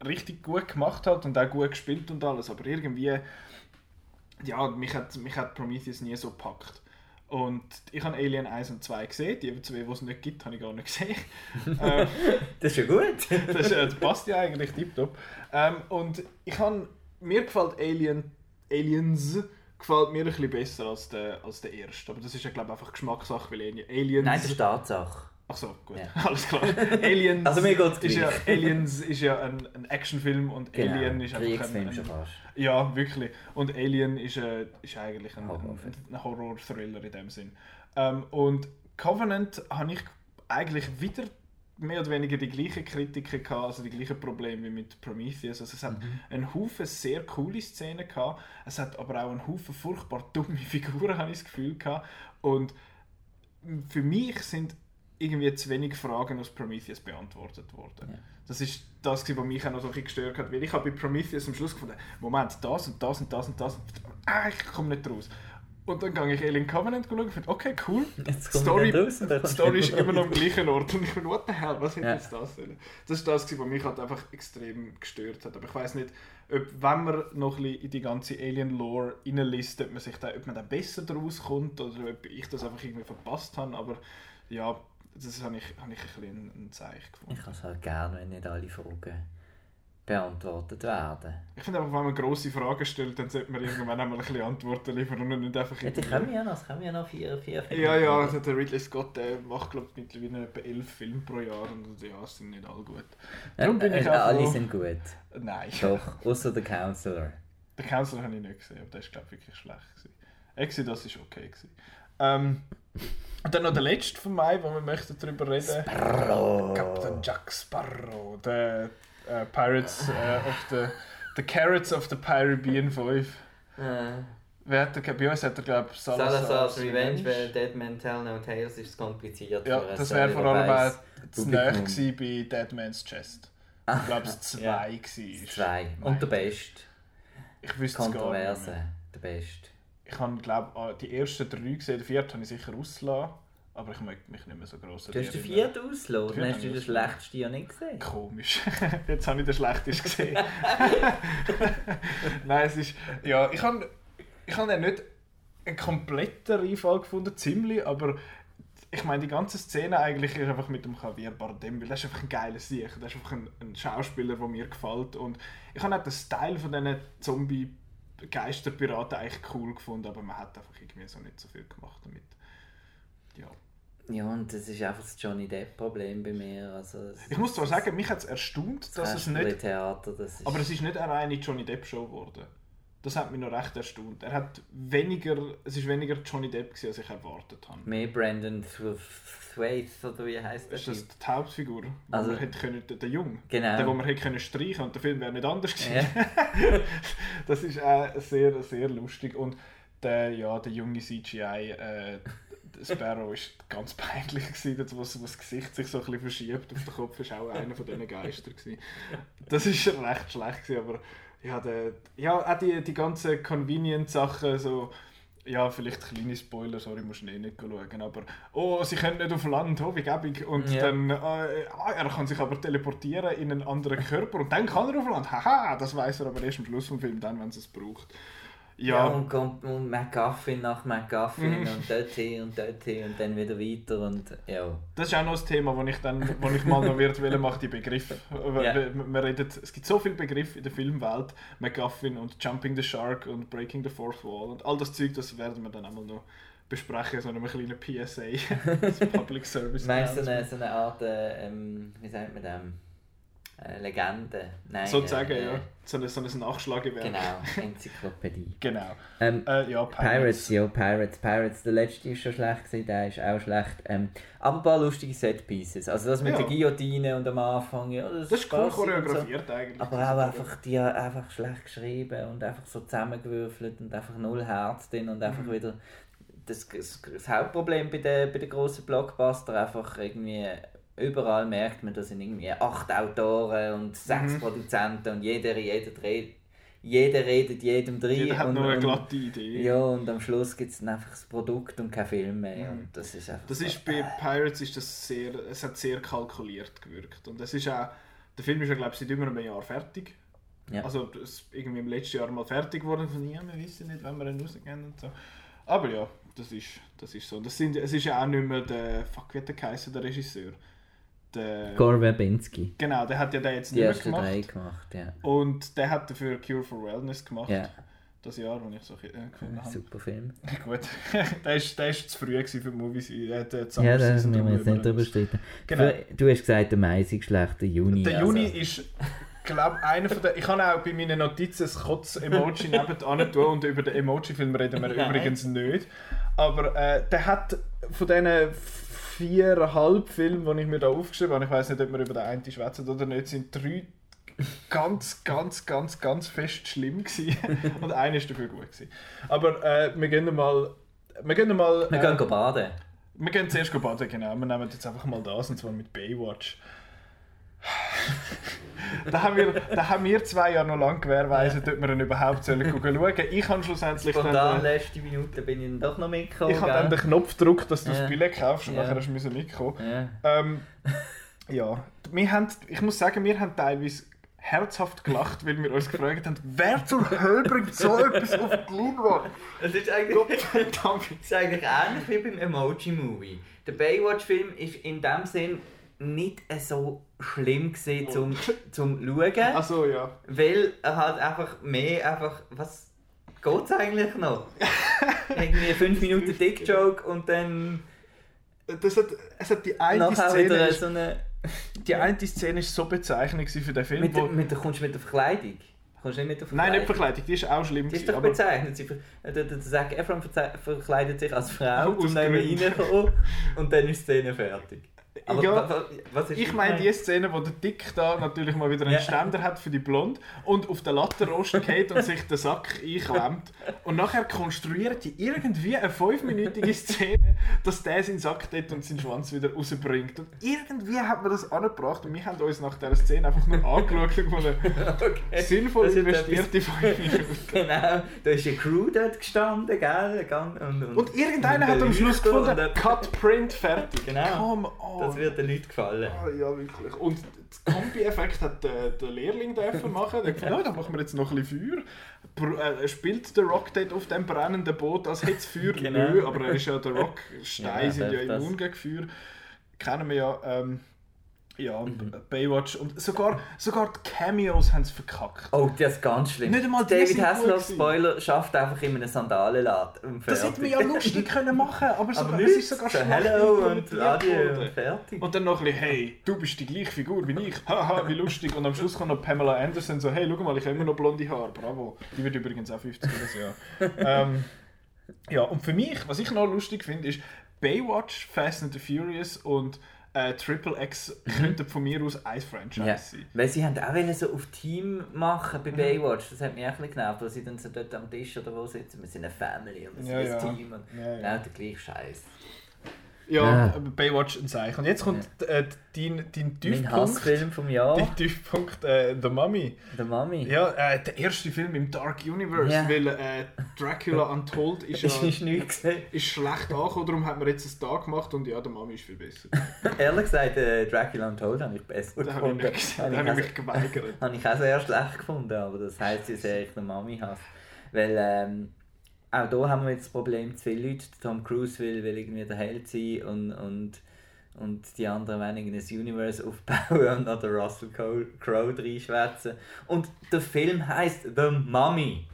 richtig gut gemacht hat und auch gut gespielt und alles, aber irgendwie, ja, mich hat, mich hat Prometheus nie so gepackt. Und ich habe Alien 1 und 2 gesehen, die zwei, die es nicht gibt, habe ich gar nicht gesehen. ähm, das ist ja gut. das, das, passt ja eigentlich tiptop. Ähm, und ich habe, mir gefällt Alien, Aliens gefällt mir ein bisschen besser als der, als der erste. Aber das ist ja glaube ich einfach Geschmackssache, weil Aliens... Nein, das ist Tatsache. Ach so, gut, ja. alles klar. Aliens also mir geht's ist ja, Aliens ist ja ein, ein Actionfilm und genau, Alien ist einfach ein, ein, schon fast. Ja, wirklich. Und Alien ist, äh, ist eigentlich ein, ein Horror-Thriller in dem Sinn. Ähm, und Covenant habe ich eigentlich wieder mehr oder weniger die gleichen Kritiken gehabt, also die gleichen Probleme wie mit Prometheus. Also es hat mhm. einen Haufen sehr coole Szenen gehabt, es hat aber auch einen Haufen furchtbar dumme Figuren, habe ich das Gefühl gehabt. Und für mich sind irgendwie zu wenig Fragen aus Prometheus beantwortet worden. Ja. Das ist das, was mich auch noch so ein bisschen gestört hat, weil ich habe bei Prometheus am Schluss gefunden, Moment, das und das und das und das, ah, ich komme nicht raus. Und dann gehe ich Alien Covenant schauen und finde, okay, cool. Jetzt Story, raus, die Story ist immer noch am gleichen Ort. Und ich finde, what the hell, was hätte ja. jetzt das sollen? Das ist das, was mich halt einfach extrem gestört hat. Aber ich weiß nicht, ob, wenn man noch ein bisschen in die ganze Alien-Lore reinliest, ob man, sich da, ob man da besser draus kommt oder ob ich das einfach irgendwie verpasst habe. Aber ja, das habe ich, habe ich ein bisschen ein Zeichen gefunden. Ich habe es halt gerne, wenn nicht alle Fragen beantwortet werden. Ich finde einfach, wenn man grosse Fragen stellt, dann sollte man irgendwann einmal ein bisschen Antworten liefern und nicht einfach... Ja, die kommen ja noch, es kommen ja noch vier, vier Filme. Ja, ja, also der Ridley Scott der macht, glaube ich, mittlerweile etwa elf Filme pro Jahr und ja, sind nicht alle gut. Darum bin ich äh, auch alle sind gut. Nein. Doch, außer der Counselor. Der Counselor habe ich nicht gesehen, aber der ist, glaube ich, wirklich schlecht. Gewesen. Exodus war okay. Gewesen. Ähm, und dann noch der letzte von mir, wo wir möchten darüber reden. Sparrow. Captain Jack Sparrow, der uh, Pirates uh, of the the Carrots of the Caribbean 5. Uh. Wer hat der, bei uns hat er glaube ich Salazar's, Salazar's Revenge, weil Dead Man Tell No Tales ist kompliziert. Ja, das wäre vor allem auch zu nahe bei Dead Man's Chest. Ich glaube es zwei ja. war. Zwei. Und der Beste. Ich wüsste Kontroverse, der Beste. Ich habe glaube die ersten drei gesehen, den vierten habe ich sicher ausgelassen. Aber ich möchte mich nicht mehr so groß Du hast den vierten ausgelassen? Dann hast du den schlechtesten ja nicht gesehen? Komisch. Jetzt habe ich den schlechtesten gesehen. Nein, es ist... Ja, ich habe ich hab ja nicht einen kompletten Reinfall gefunden, ziemlich, aber ich meine, die ganze Szene eigentlich ist einfach mit dem Javier Bardem, weil er ist einfach ein geiler Sieg. Er ist einfach ein, ein, Schauspieler, der mir gefällt. Und ich habe auch den Style von diesen Zombie-Geisterpiraten eigentlich cool gefunden, aber man hat einfach irgendwie so nicht so viel gemacht damit. Ja. Ja, und das ist einfach das Johnny Depp-Problem bei mir. Also, ich muss zwar sagen, mich hat es erstaunt, das dass es nicht... Theater, das ist... Aber es ist nicht eine reine Johnny Depp-Show geworden. Das hat mich noch recht erstaunt. Er hat weniger... Es ist weniger Johnny Depp, gewesen, als ich erwartet habe. Mehr Brandon Thwaites, oder wie heißt das? Ist das die Hauptfigur? Wo also, man hätte können, der, der Jung. Genau. Der, wo man hätte können streichen und der Film wäre nicht anders gewesen. Ja. das ist auch sehr, sehr lustig. Und der, ja, der junge CGI... Äh, Sparrow war ganz peinlich, gewesen, wo, wo das Gesicht sich so ein bisschen verschiebt auf den Kopf, war auch einer von diesen Geistern. Gewesen. Das war recht schlecht, gewesen, aber ja, der, ja, auch die, die ganzen Convenient-Sachen, so, ja, vielleicht kleine Spoiler, sorry, musst du eh nicht schauen, aber oh, sie können nicht auf Land, oh, wie gäbig. Und ja. dann, äh, ah, er kann sich aber teleportieren in einen anderen Körper und dann kann er auf Land. Haha, das weiß er aber erst am Schluss vom Film, dann, wenn er es braucht. Ja. ja und kommt und McGuffin nach McGuffin mhm. und dort hin und dort hin und dann wieder weiter und ja. Das ist auch noch ein Thema, wo ich dann, wo ich mal noch wird will, mache die Begriffe. Ja. Wir, reden, es gibt so viele Begriffe in der Filmwelt, McGuffin und Jumping the Shark und Breaking the Fourth Wall und all das Zeug, das werden wir dann einmal noch besprechen, so einem kleinen PSA, das Public Service. Meinst du so eine, so eine Art, äh, ähm, wie sagt man das? Äh, Legende. Nein, Sozusagen, äh, ja. So ein, so ein Nachschlagewerk. Genau, Enzyklopädie. genau. Ähm, äh, ja, Pirates. Pirates. ja, Pirates. Pirates, der letzte ist schon schlecht gewesen, der ist auch schlecht. Ähm, aber ein paar lustige Setpieces. Also das mit ja. der Guillotine und am Anfang, ja, das, das ist cool choreografiert so. eigentlich. Aber auch einfach, die einfach schlecht geschrieben und einfach so zusammengewürfelt und einfach null Herz drin und einfach mhm. wieder das, das, das, Hauptproblem bei den, bei den grossen Blockbuster einfach irgendwie überall merkt man, da sind irgendwie acht Autoren und sechs Mhm. Produzenten und jeder, jeder, dreht, jeder redet jedem drin. Jeder hat und, nur eine glatte Idee. Ja, und am Schluss gibt es dann einfach das Produkt und kein Film mehr. Mhm. Und das ist einfach Das so, ist bei Pirates ist das sehr, es hat sehr kalkuliert gewirkt. Und es ist auch, der Film ist ja glaube ich seit über einem Jahr fertig. Ja. Also es ist irgendwie im letzten Jahr mal fertig geworden. Von ja, wir wissen nicht, wann wir ihn rausgehen und so. Aber ja, das ist, das ist so. Das sind, es ist ja auch nicht mehr der, fuck, wie hat der geheißen, der Regisseur? Der, Gore Verbinski. genau, der hat ja den jetzt Die nicht mehr gemacht. gemacht, ja. Und der hat dafür Cure for Wellness gemacht. Ja, Das Jahr, das ich so äh, gefunden habe. super Film. Gut, der ist, der ist zu früh für Movies. Äh, der Ja, da müssen wir jetzt nicht drüber streiten. Genau. Du hast gesagt, der Mai sei schlecht, der Juni. Der Juni also. ist, glaube einer von den. Ich kann auch bei meinen Notizen ein Kotz-Emoji nebenan tun und über den Emoji-Film reden wir Nein. übrigens nicht. Aber äh, der hat von diesen viereinhalb Filmen, die ich mir da aufgeschrieben habe, ich weiß nicht, ob wir über den einen schwätzen oder nicht, sind drei ganz, ganz, ganz, ganz fest schlimm gewesen. und einer ist dafür gut gewesen. Aber äh, wir gehen mal. Wir gehen mal. Wir äh, gehen baden. wir gehen zuerst baden, genau. Wir nehmen jetzt einfach mal das, und zwar mit Baywatch. Da, haben wir, da haben wir zwei ja noch lange gewährleistet, ob wir ihn überhaupt sollen schauen. Ich habe schlussendlich Spontan, dann, letzte Minute bin ich dann doch noch mitgekommen. ich habe dann den Knopf gedrückt, dass du Ja. das Billett kaufst und Ja. nachher hast du mitkommen. Ja. Ähm, ja, wir haben, ich muss sagen, wir haben teilweise herzhaft gelacht, weil wir uns gefragt haben, wer zur Hölle bringt so etwas auf die Leinwand? Es ist eigentlich, es ist eigentlich ähnlich wie beim Emoji-Movie. Der Baywatch-Film ist in dem Sinn nicht so schlimm gewesen zum, zum Schauen, Also ja. weil er halt einfach mehr einfach, was geht's eigentlich noch? Irgendwie 5 Minuten Dick-Joke und dann Das hat, es hat die eine Szene, ist, so eine... die eine Szene ist so bezeichnend für den Film, Mit, wo, mit kommst du mit der Verkleidung? Kommst nicht mit der Nein, Verkleidung? nicht Verkleidung, die ist auch schlimm. Die ist doch aber bezeichnet. Sie Zac Efron verkleidet sich als Frau, um neben Gründen. reinzukommen und dann ist die Szene fertig. Aber Ja, wa- wa- was ist ich meine die Szene, wo der Dick da natürlich mal wieder einen Ja. Ständer hat für die Blonde und auf den Lattenrost geht und sich den Sack einklemmt. Und nachher konstruieren die irgendwie eine fünfminütige Szene, dass der seinen Sack dort und seinen Schwanz wieder rausbringt. Und irgendwie hat man das angebracht und wir haben uns nach dieser Szene einfach nur angeschaut und gefunden, okay. sinnvoll investierte fünf Minuten. Genau, da ist eine Crew dort gestanden, gell? Und, und, Und irgendeiner und hat am Schluss gefunden, Cut, Print, fertig. Genau. Come on. Das wird den Leuten gefallen. Ah, ja, wirklich. Und den Kombi-Effekt hat der, der Lehrling dürfen machen. Der gesagt, dann machen wir jetzt noch ein bisschen Feuer. Br- äh, spielt der Rock dort auf dem brennenden Boot, als hätte es Feuer? Genau. Nö, aber er ist ja der Rock. Steine Ja, sind ja immun gegen Feuer. Kennen wir ja. Ähm, ja, und Mhm. Baywatch. Und sogar, sogar die Cameos haben es verkackt. Oh, das ist ganz schlimm. Nicht einmal David Hasselhoff. Spoiler, schafft einfach in einem Sandalenladen Das hätte man ja lustig können machen aber, Aber sogar, nicht es ist sogar so schlecht Hello und Adieu worden. und fertig. Und dann noch ein bisschen, hey, du bist die gleiche Figur wie ich. Haha, wie lustig. Und am Schluss kommt noch Pamela Anderson so, hey, schau mal, ich habe immer noch blonde Haare. Bravo. Die wird übrigens auch 50 dieses Jahr. ähm, ja, und für mich, was ich noch lustig finde, ist Baywatch, Fast and the Furious und äh, Triple X könnten von mir aus ein Franchise Mhm. Ja, sein. weil sie haben auch wollen so auf Team machen Mhm. bei Baywatch. Das hat mich auch ein bisschen genervt, weil sie dann so dort am Tisch oder wo sitzen. Wir sind eine Family und wir sind Ja, ein ja. Team. Und Ja, ja. Genau der gleiche Scheiß. Ja, Ah. aber Baywatch ein Zeichen. Und jetzt kommt äh, dein, dein Mein Tiefpunkt. Hassfilm vom Jahr, Dein Tiefpunkt, äh, The Mummy. der Mami. Ja, äh, der erste Film im Dark Universe, Ja. weil äh, Dracula Untold ist ja... Ist gesehen. ist schlecht angekommen, darum hat man jetzt einen Tag gemacht und ja, der Mami ist viel besser. Ehrlich gesagt, äh, Dracula Untold habe ich besser Da habe ich, gefunden. nicht gesehen, da Habe habe ich ich mich geweigert. Habe ich auch sehr schlecht gefunden, aber das heisst ja sehr, ich den Mami hasse. Weil ähm, auch hier haben wir jetzt das Problem, zu viele Leute, Tom Cruise will, will irgendwie der Held sein und, und, und die anderen wollen irgendwie ein Universe aufbauen und noch den Russell Crowe reinschwätzen. Und der Film heisst The Mummy.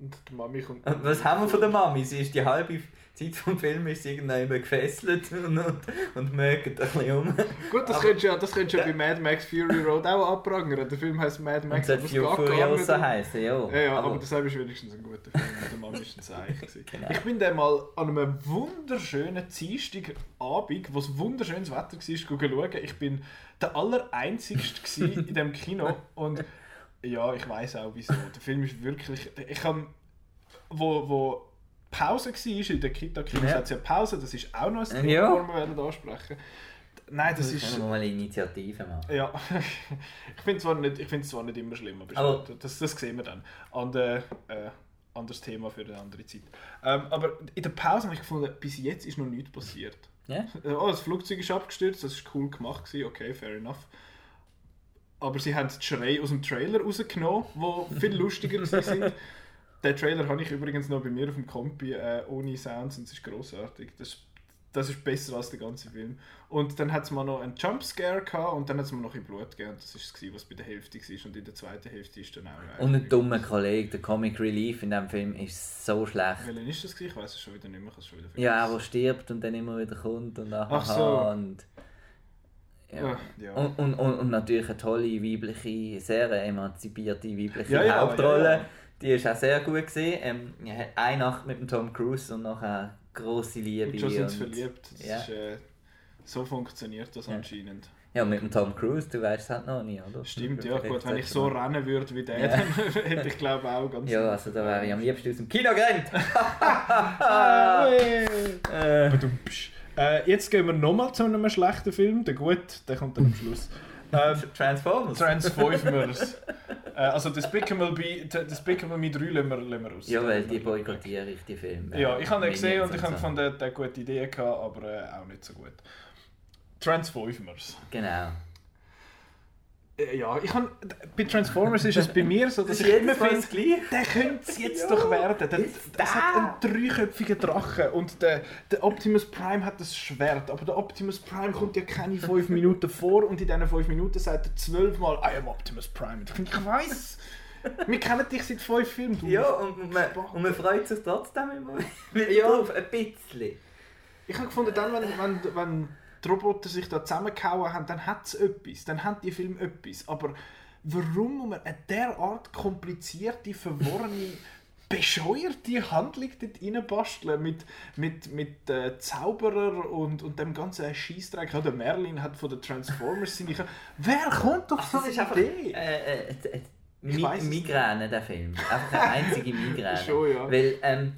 Und die Mami kommt... Und was haben wir von der Mami? Sie ist die halbe Zeit vom Film ist irgendwann gefesselt und, und, und mögt ein bisschen um. Gut, das Aber- könntest du ja, das könntest ja bei Mad Max Fury Road auch abprangern. Der Film heisst Mad Und Max, das aber es Fu- geht gar Furiosa heißen, ja. Ja, ja, aber, das ist wenigstens ein guter Film. Der Mami ist ein Zeichen. Genau. Ich bin dann mal an einem wunderschönen Dienstagabend, wo es wunderschönes Wetter war, schauen. Ich bin der Allereinzigste in diesem Kino. Und ja, ich weiß auch wieso. Der Film ist wirklich... Ich habe... Wo, wo Pause war in der Kita, Kinos Ja. hat es ja Pause, das ist auch noch ein Thema, Ja. das wir werden ansprechen Nein, das Wir ist... können mal eine Initiative machen. Ja, ich finde es zwar, nicht- zwar nicht immer schlimm, aber, das, das sehen wir dann. An der, äh, anderes Thema für eine andere Zeit. Ähm, aber in der Pause habe ich gefunden, bis jetzt ist noch nichts passiert. Ja? Äh, Oh, das Flugzeug ist abgestürzt, das ist cool gemacht, gewesen, okay, fair enough. Aber sie haben die Schrei aus dem Trailer rausgenommen, wo viel lustiger gewesen sind. Den Trailer habe ich übrigens noch bei mir auf dem Kompi äh, ohne Sounds und es ist großartig. Das, das ist besser als der ganze Film. Und dann hat es mal noch einen Jumpscare gehabt und dann hat es mal noch ein Blut gegeben. Und das ist es, was bei der Hälfte war. Und in der zweiten Hälfte ist dann auch... Und ein dummer Kollege, der Comic Relief in diesem Film ist so schlecht. Welchen ist das? Ich weiß es schon wieder nicht mehr. Ich schon wieder Ja, der stirbt und dann immer wieder kommt und aha, Ach so. und... Ja. Ah, ja. Und, und, und, und natürlich eine tolle weibliche, sehr emanzipierte weibliche ja, Hauptrolle. Die ist auch sehr gut gesehen. Ähm, eine Nacht mit dem Tom Cruise und nachher grosse Liebe. Und schon sind sie und- verliebt. Das ja. ist, äh, so funktioniert das Ja. anscheinend. Ja, mit dem Tom Cruise, du weißt es halt noch nie, oder? Stimmt, ja gut, wenn ich so mal- rennen würde wie der, Ja. dann hätte ich glaube auch ganz... Ja, also da wäre ich am liebsten aus dem Kino gerannt. Ah, äh, äh, jetzt gehen wir nochmal zu einem schlechten Film, der gut, der kommt dann am Schluss. Ähm, Transformers. Transformers. äh, also Despicable, Me, Despicable Me 3 lassen wir, lassen wir aus. ja, weil die boykottiere ich die Filme. Ja, ich habe ihn gesehen und ich habe gefunden, der eine gute Idee gehabt, aber äh, auch nicht so gut. Transformers. Genau. Äh, ja, ich habe, bei Transformers ist es bei mir so, dass Das ich immer finde, der könnte es jetzt Ja, doch werden. Der, das da. hat einen dreiköpfigen Drachen und der, der Optimus Prime hat das Schwert, aber der Optimus Prime kommt ja keine fünf Minuten vor und in diesen fünf Minuten sagt er zwölfmal I am Optimus Prime. Und ich ich weiß, wir kennen dich seit fünf Filmen. Du Ja, und man, und man freut sich trotzdem immer wieder drauf, ein bisschen. Ich habe gefunden, dann, wenn, wenn, wenn die Roboter sich da zusammengehauen haben, dann hat es etwas. Dann hat die Film etwas. Aber warum muss man eine derart komplizierte, verworrene, bescheuerte Handlung dort reinbasteln mit, mit, mit äh, Zauberer und, und dem ganzen Scheissdreck? Ja, der Merlin hat von den Transformers seine... Wer kommt doch so Das ist eine Idee? äh, äh, Ich Mi Migräne, der Film. Einfach eine einzige Migräne. Schon, ja. Weil ähm,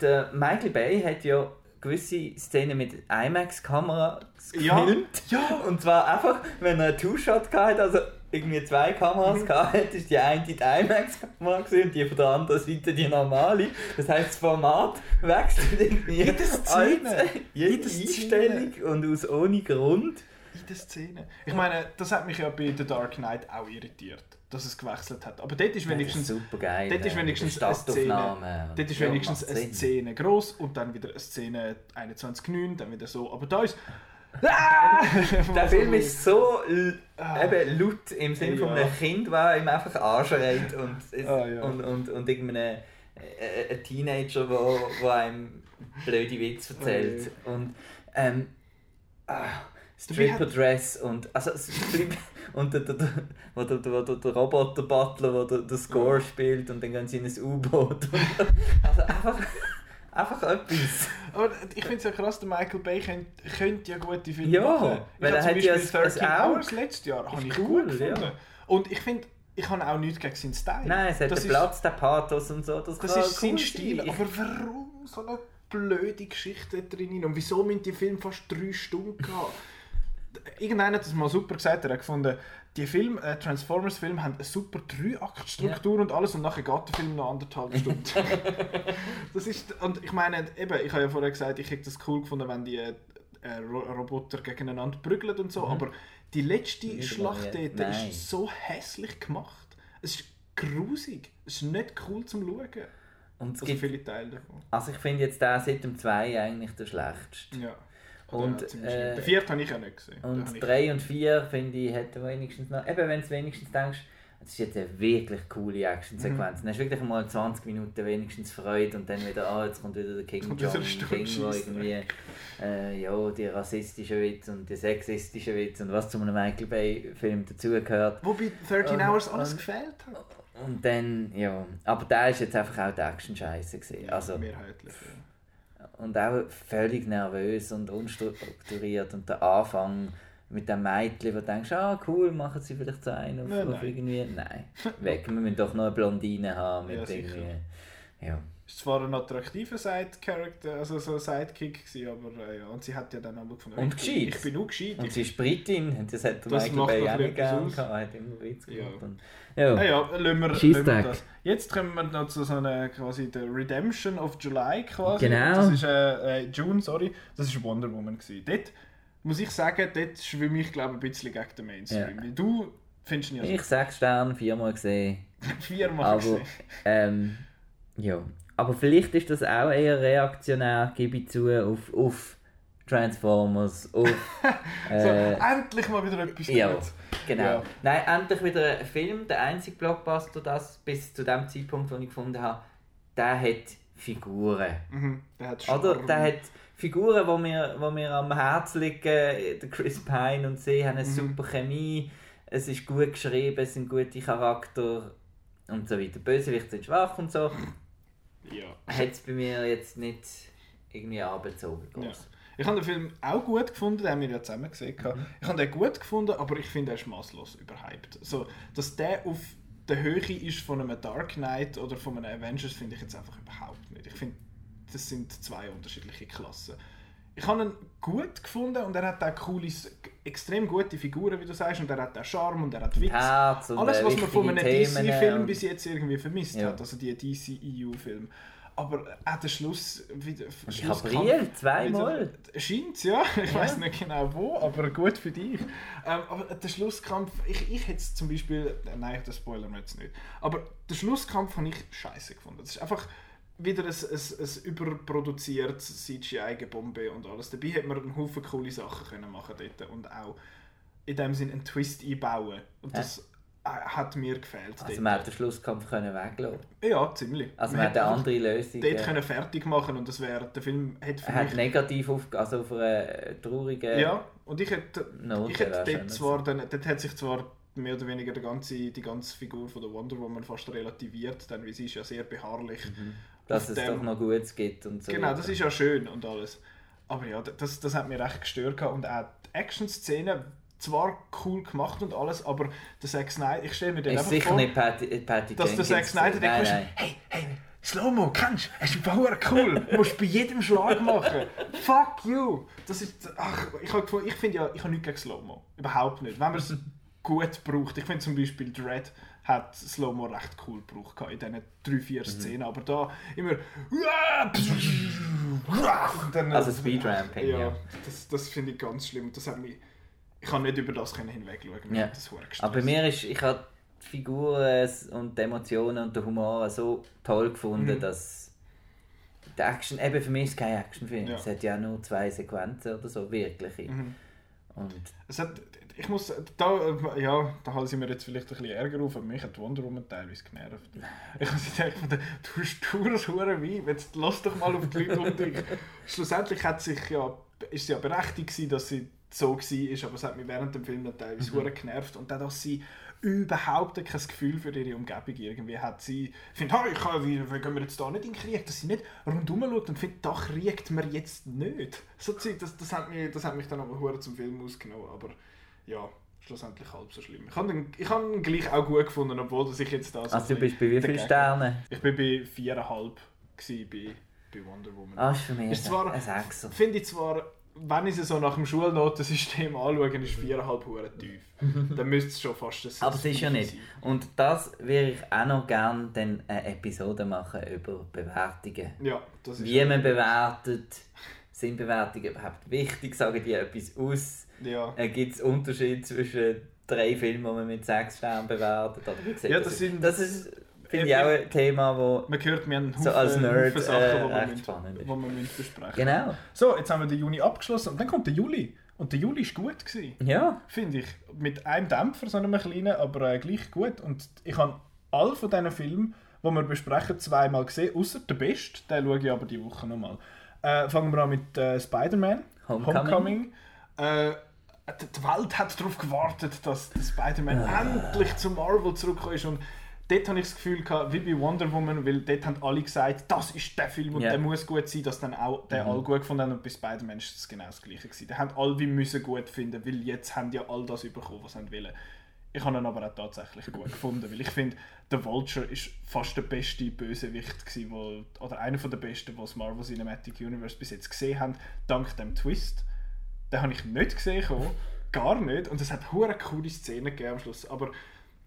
der Michael Bay hat ja gewisse Szenen mit IMAX-Kameras Ja, gefilmt. ja. Und zwar einfach, wenn er einen Two-Shot hatte, also irgendwie zwei Mhm. Kameras gehabt hat, ist die eine die IMAX-Kamera und die von der anderen Seite die normale. Das heisst, das Format wechselt irgendwie Jede Szene. als- jede Jede Szene. Einstellung und aus ohne Grund. Der Szene. Ich meine, das hat mich ja bei The Dark Knight auch irritiert, dass es gewechselt hat. Aber dort ist wenigstens... super geil. Dort ist wenigstens eine Szene, dort ist wenigstens eine Szene groß und dann wieder eine Szene 21,9, dann wieder so. Aber da ist. Ah! Der Film ist so Ah. eben laut im Sinne von Ja. einem Kind, das ihm einfach anschreit und, es- Ah, ja. und, und, und irgendeinem äh, ein Teenager, der wo, wo einem blöde Witze erzählt. Und ähm, ah, Stripper Dress und also und der, der, der, der, der, der, der Roboter Butler, der den Score spielt und dann gehen sie in ein U-Boot. Also einfach, einfach etwas. Aber ich finde es ja krass, der Michael Bay könnte, könnte ja gute Filme Ja, machen. Ich weil er zum hat ja Beispiel ein- 13 ein Auge. Hours letztes Jahr habe ich cool, gut gefunden. ja. Und ich finde, ich habe auch nichts gegen seinen Style. Nein, es hat das den Platz, den Pathos und so. Das, Das ist sein cool Stil. sein. Aber warum so eine blöde Geschichte drin? Und wieso müssen die Filme fast drei Stunden haben? Irgendeiner hat das mal super gesagt. Er hat gefunden, die Film, äh, Transformers-Filme haben eine super Drei-Akt-Struktur und alles und nachher geht der Film noch anderthalb Stunden. das ist, und ich meine, eben, ich habe ja vorher gesagt, ich hätte das cool gefunden, wenn die äh, Ro Roboter gegeneinander prügeln und so, aber die letzte Nicht Schlacht ja. dort Nein. ist so hässlich gemacht. Es ist grusig. Es ist nicht cool zum Schauen. Und es Also gibt, viele Teile davon. also ich finde jetzt den seit dem 2 eigentlich der schlechteste. Ja. Und, äh. Den vierten habe ich ja nicht gesehen. Und 3 und 4 finde ich hätten wenigstens noch, eben wenn du wenigstens denkst, das ist jetzt eine wirklich coole Action-Sequenz. Mhm. Dann hast du wirklich mal 20 Minuten wenigstens Freude und dann wieder, ah, jetzt kommt wieder der King John King, wo irgendwie, äh, ja, die rassistischen Witze und die sexistischen Witze und was zu einem Michael Bay-Film dazugehört. Wo bei 13 Und- Hours alles und- gefehlt hat. Und dann, ja, aber da ist jetzt einfach auch die Action-Scheiße gewesen. Also, Mehrheitlich. Ja. Und auch völlig nervös und unstrukturiert. Und der Anfang mit dem Mädchen, wo du denkst, ah cool, machen sie vielleicht so einen auf, Nein, auf nein. irgendwie. Nein, weg. Wir müssen doch noch eine Blondine haben Ja, mit sicher. irgendwie. Ja. ist zwar ein attraktiver Side-Character, also so ein Sidekick gewesen, aber äh, ja, und sie hat ja dann auch gefunden, Und ich, bin- gescheit. ich bin auch gescheit. Und sie ist Britin, das hat der Das Michael Bay noch auch nicht gern gehabt, hat immer Witz Ja. gemacht. Und, ja. Naja, lassen wir, lassen wir das. Jetzt kommen wir noch zu so einer quasi der Redemption of July quasi. Genau. Das ist äh, äh, June, sorry. Das ist Wonder Woman gewesen. Dort muss ich sagen, dort schwimme ich glaube ein bisschen gegen den Mainstream. Ja. Weil du findest ihn ja Ich sechs Sterne, viermal gesehen. viermal Aber, gesehen. ähm, ja. Aber vielleicht ist das auch eher reaktionär, gebe ich zu, auf, auf Transformers, auf... So, Äh, endlich mal wieder etwas ja, Gutes. genau. Ja. Nein, endlich wieder ein Film, der einzige Blockbuster, das bis zu dem Zeitpunkt, den ich gefunden habe, der hat Figuren. Mhm, der hat Oder? Charme. Der hat Figuren, die mir, die mir am Herzen liegen. Der Chris Pine und sie haben eine Mhm. super Chemie. Es ist gut geschrieben, es sind gute Charakter und so weiter. Bösewichte sind schwach und so. Ja. Hat es bei mir jetzt nicht irgendwie. Ja. gross. Ich habe den Film auch gut gefunden, den haben wir ja zusammen gesehen. Mhm. Ich habe den gut gefunden, aber ich finde, er ist maßlos überhyped. So, dass der auf der Höhe ist von einem Dark Knight oder von einem Avengers, finde ich jetzt einfach überhaupt nicht. Ich finde, das sind zwei unterschiedliche Klassen. Ich habe ihn gut gefunden und er hat auch coole, extrem gute Figuren, wie du sagst, und er hat auch Charme und er hat Witz. Herz Alles, äh, was man von einem DC-Film bis jetzt irgendwie vermisst Ja. hat, also die DC-EU-Film. Aber auch der Schluss wieder. ich habe brillt, zweimal. Scheint ja, ich Ja. weiß nicht genau wo, aber gut für dich. Ähm, aber der Schlusskampf, ich, ich hätte zum Beispiel, nein, das spoilern wir jetzt nicht, aber den Schlusskampf habe ich scheiße gefunden. Das ist einfach wieder ein, ein, ein überproduziertes CGI-Gebombe und alles. Dabei hätte man einen Haufen coole Sachen können machen dort und auch in dem Sinn einen Twist einbauen. Und das äh, hat mir gefehlt. Also dort. man hätte den Schlusskampf können weglassen ja, ziemlich. Also Man man hätte eine andere Lösung. dort äh, können fertig machen und das wäre, der Film hätte für Er hat mich... negativ auf, also auf eine traurige Ja, und ich hätte, Note ich hätte dort zwar, dann, dort hat sich zwar mehr oder weniger die ganze, die ganze Figur von der Wonder Woman fast relativiert, denn wie sie ist ja sehr beharrlich. Dass es dem- doch noch Gutes gibt und so. Genau, das ist ja schön und alles. Aber ja, das, das hat mich recht gestört und auch die Action-Szene zwar cool gemacht und alles, aber der Zack Snyder, ich stelle mir den ist einfach sicher vor, nicht Patty, äh, Patty dass der Zack Jenkins. Snyder denkt, hey, hey, Slow-Mo, kannst du? Es ist verdammt cool. Du musst bei jedem Schlag machen. Fuck you. Das ist, ach, ich, hab gefunden- ich finde ja, ich habe nichts gegen Slow-Mo. Überhaupt nicht. Wenn man es gut braucht. Ich finde zum Beispiel Dread hat Slow-Mo recht cool gebraucht in diesen drei, Mhm. vier Szenen. Aber da immer... Dann- Also Speedramping, ja. Das, das finde ich ganz schlimm. Das hat mich, ich kann nicht über das hinwegschauen. Ja. das Aber bei mir ist, ich habe die Figuren und die Emotionen und den Humor so toll gefunden, Mhm. dass die Action, eben für mich ist es kein Actionfilm. Ja. Es hat ja nur zwei Sequenzen oder so, wirkliche. Mhm. Und Es hat, ich muss, da, äh, ja, da halten sie mir jetzt vielleicht ein bisschen Ärger auf, aber mich hat Wonder Woman teilweise genervt. Ich habe gedacht, du stures Huren Wein, jetzt lass doch mal auf die Leute um dich. Schlussendlich hat sich ja, ist sie ja berechtigt gewesen, dass sie so war, aber es hat mich während dem Film teilweise mhm. genervt und dann, dass sie überhaupt kein Gefühl für ihre Umgebung irgendwie hat. Sie findet, hey, ich kann, wie, wie gehen wir jetzt da nicht in den Krieg, dass sie nicht rundherum schaut und findet, da kriegt man jetzt nicht. So, das, das, hat mich, das hat mich dann aber hure zum Film ausgenommen, aber ja, schlussendlich halb so schlimm. Ich habe ihn, ich habe ihn gleich auch gut gefunden, obwohl dass ich jetzt da so also du bist bei wie vielen Sternen? Ich bin bei viereinhalb bei, bei Wonder Woman. Ah, ist für mich Ist zwar- ein Sechser. Finde ich zwar, wenn ich es so nach dem Schulnotensystem anschaue, ist viereinhalb hure tief. Dann müsste es schon fast ein Aber es ist ja nicht. sein. Und das würde ich auch noch gerne dann eine Episode machen über Bewertungen. Ja, das ist Wie man bewertet, sind Bewertungen überhaupt wichtig, sagen die etwas aus? Ja. Äh, Gibt es Unterschied zwischen drei Filmen, die man mit sechs Sternen bewertet? Oder wie sieht Ja, das sind- das ist, finde ich, auch ein Thema, wo Man hört Haufen, So als Nerd, Sachen, äh, wir, recht müssen, spannend ist. die wir müssen besprechen Genau. So, jetzt haben wir den Juni abgeschlossen und dann kommt der Juli. Und der Juli war gut, gewesen, Ja, finde ich. Mit einem Dämpfer, so einem kleinen, aber äh, gleich gut. Und ich habe alle von diesen Filmen, die wir besprechen, zweimal gesehen, außer der Beste, den schaue ich aber die Woche nochmal. Äh, fangen wir an mit äh, Spider-Man, Homecoming. Äh, die Welt hat darauf gewartet, dass der Spider-Man Ah. endlich zu Marvel zurückgekommen ist. Und dort habe ich das Gefühl gehabt, wie bei Wonder Woman, weil dort haben alle gesagt, das ist der Film und Ja. der muss gut sein, dass dann auch der Mhm. alle gut gefunden haben. Und bei Spider-Man ist es genau das Gleiche gewesen. Die haben alle wie müssen gut finden, weil jetzt haben ja all das bekommen, was sie wollen. Ich habe ihn aber auch tatsächlich gut gefunden, weil ich finde, der Vulture ist fast der beste Bösewicht gewesen, wo, oder einer der besten, was Marvel Cinematic Universe bis jetzt gesehen haben, dank dem Twist. Den habe ich nicht gesehen, gar nicht. Und es hat hure coole Szenen gegeben am Schluss. Aber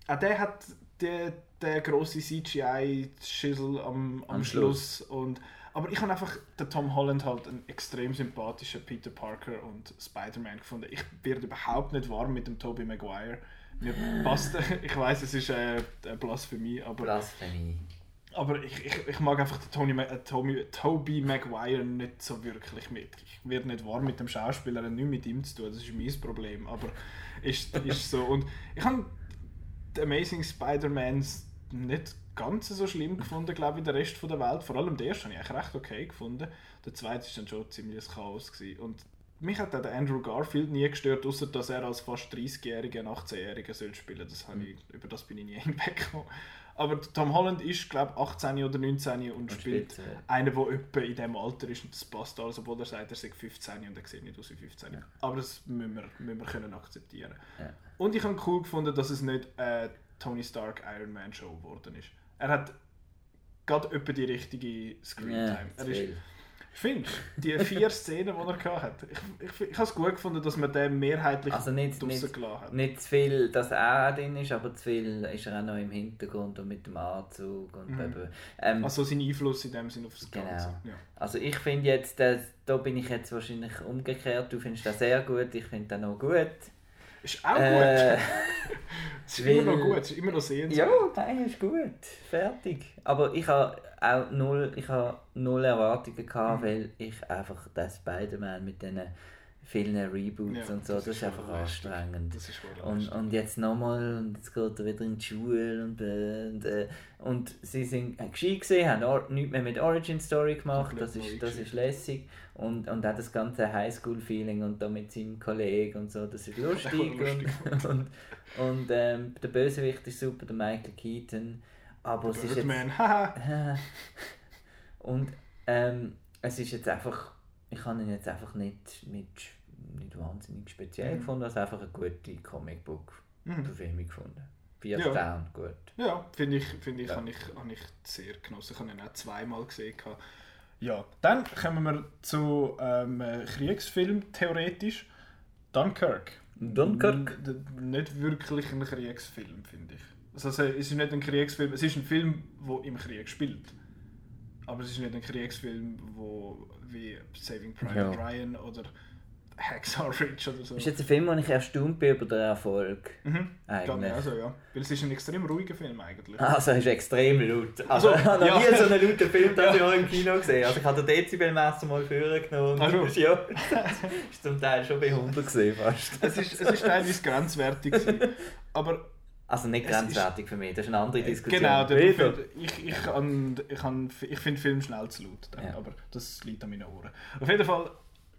auch der hat den, den grossen CGI-Schüssel am, am, am Schluss. Schluss. Und, aber ich habe einfach den Tom Holland halt einen extrem sympathischen Peter Parker und Spider-Man gefunden. Ich werde überhaupt nicht warm mit dem Tobey Maguire. Mir passt, ich weiß, es ist äh, eine Blasphemie, aber... Blasphemie. Aber ich, ich, ich mag einfach den Tony, äh, Tommy, Toby Maguire nicht so wirklich mit. Ich werde nicht warm mit dem Schauspieler, nichts mit ihm zu tun, das ist mein Problem. Aber ist, ist so. Und ich habe die Amazing Spider-Mans nicht ganz so schlimm gefunden, glaube ich, der Rest der Welt. Vor allem der erste habe ich eigentlich recht okay gefunden. Der zweite war dann schon ziemlich Chaos. Gewesen. Und mich hat der Andrew Garfield nie gestört, außer dass er als fast 30-Jähriger, 18-Jähriger spielen soll. Das habe ich, über das bin ich nie hinweggekommen. Aber Tom Holland ist, glaube ich, 18 oder 19 und, und spielt einen, der etwa in diesem Alter ist. Und das passt alles, obwohl er sagt, er sei 15 und er sieht nicht aus wie 15. Ja. Aber das müssen wir, müssen wir können akzeptieren. Ja. Und ich habe cool gefunden, dass es nicht eine Tony Stark Iron Man Show geworden ist. Er hat gerade etwa die richtige Screentime. Ja, Findest du, die vier Szenen, die er hatte, ich, ich, ich habe es gut gefunden, dass man den mehrheitlich also nicht, nicht, hat. Nicht zu viel, dass er auch drin ist, aber zu viel ist er auch noch im Hintergrund und mit dem Anzug. Und mhm. ähm, also sein Einfluss in dem Sinne auf das genau. Ganze. Ja. Also ich finde jetzt, das, da bin ich jetzt wahrscheinlich umgekehrt, du findest das sehr gut, ich finde das noch gut. Ist auch äh, gut. es ist weil, immer noch gut, ist immer noch sehenswert. Ja, nein, ist gut. Fertig. Aber ich habe auch null, ich habe null Erwartungen gehabt, mhm. weil ich einfach den Spider-Man mit diesen vielen Reboots ja, und so, das, das ist, einfach anstrengend. Ist und, und jetzt nochmal, und jetzt geht er wieder in die Schule und, äh, und, äh, und sie sind gescheit gesehen, haben or, nichts mehr mit Origin Story gemacht, das ist, das ist lässig. Und, und auch das ganze Highschool-Feeling und da mit seinem Kollegen und so, das ist lustig, und, und, und ähm, der Bösewicht ist super, der Michael Keaton, aber es ist jetzt... und ähm, es ist jetzt einfach ich habe ihn jetzt einfach nicht, nicht, nicht wahnsinnig speziell mhm. gefunden, also einfach eine gute Comicbook-Verfilmung mhm. gefunden. Vier ja. Sterne, gut. Ja, finde ich, find ich, ja. habe ich, hab ich sehr genossen. Ich habe ihn auch zweimal gesehen. Ja, dann kommen wir zu ähm, Kriegsfilm, theoretisch. Dunkirk. Dunkirk? N nicht wirklich ein Kriegsfilm, finde ich. Also, es ist nicht ein Kriegsfilm, es ist ein Film, der im Krieg spielt. Aber es ist nicht ein Kriegsfilm, wo wie Saving Private ja. Ryan oder Hacksaw Ridge oder so. Ist jetzt ein Film, wo ich erstaunt bin über den Erfolg. Mhm. Eigentlich. Also, ja. Weil es ist ein extrem ruhiger Film eigentlich. Also es ist extrem laut. Also, also ich habe noch nie so einen lauten Film das ja. im Kino gesehen. Also ich habe den Dezibelmesser mal vorgenommen. Also. Das ja, ist zum Teil schon bei 100 gesehen fast. Es ist, es ist teilweise grenzwertig Aber also nicht grenzwertig für mich, das ist eine andere Diskussion. Genau, ich, ich, ich, ich, ich finde Film schnell zu laut, ja. aber das liegt an meinen Ohren. Auf jeden Fall, das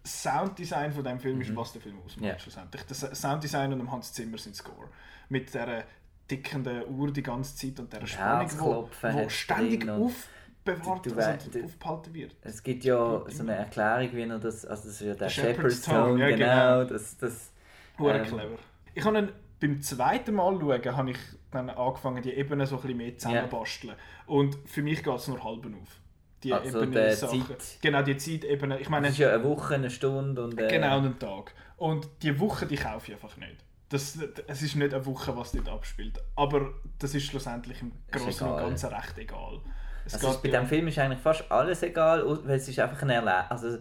Sounddesign von diesem Film ist, mhm. was der Film ausmacht ja. schlussendlich. Das Sounddesign und Hans Zimmer sind Score. Mit dieser tickenden Uhr die ganze Zeit und dieser Spannung, wo, wo ständig aufbewahrt du, also, du, aufgehalten wird. Es gibt ja so eine Erklärung, wie er das, also das ist ja der Shepherd's Tone, ja, genau, genau. Das, das, ähm, clever. Ich habe einen beim zweiten Mal schauen, habe ich dann angefangen, die Ebenen so ein bisschen mehr zusammenzubasteln. Yeah. Und für mich geht es nur halb auf. Die also Ebene Sachen. Zeit. Genau, die Zeitebene. Ich meine, das ist ja eine Woche, eine Stunde und... Äh... Genau, einen Tag. Und die Woche, die kaufe ich einfach nicht. Das, es ist nicht eine Woche, was dort abspielt. Aber das ist schlussendlich im Großen und Ganzen recht egal. Es also bei diesem Film ist eigentlich fast alles egal, weil es ist einfach ein Erlebnis. Also,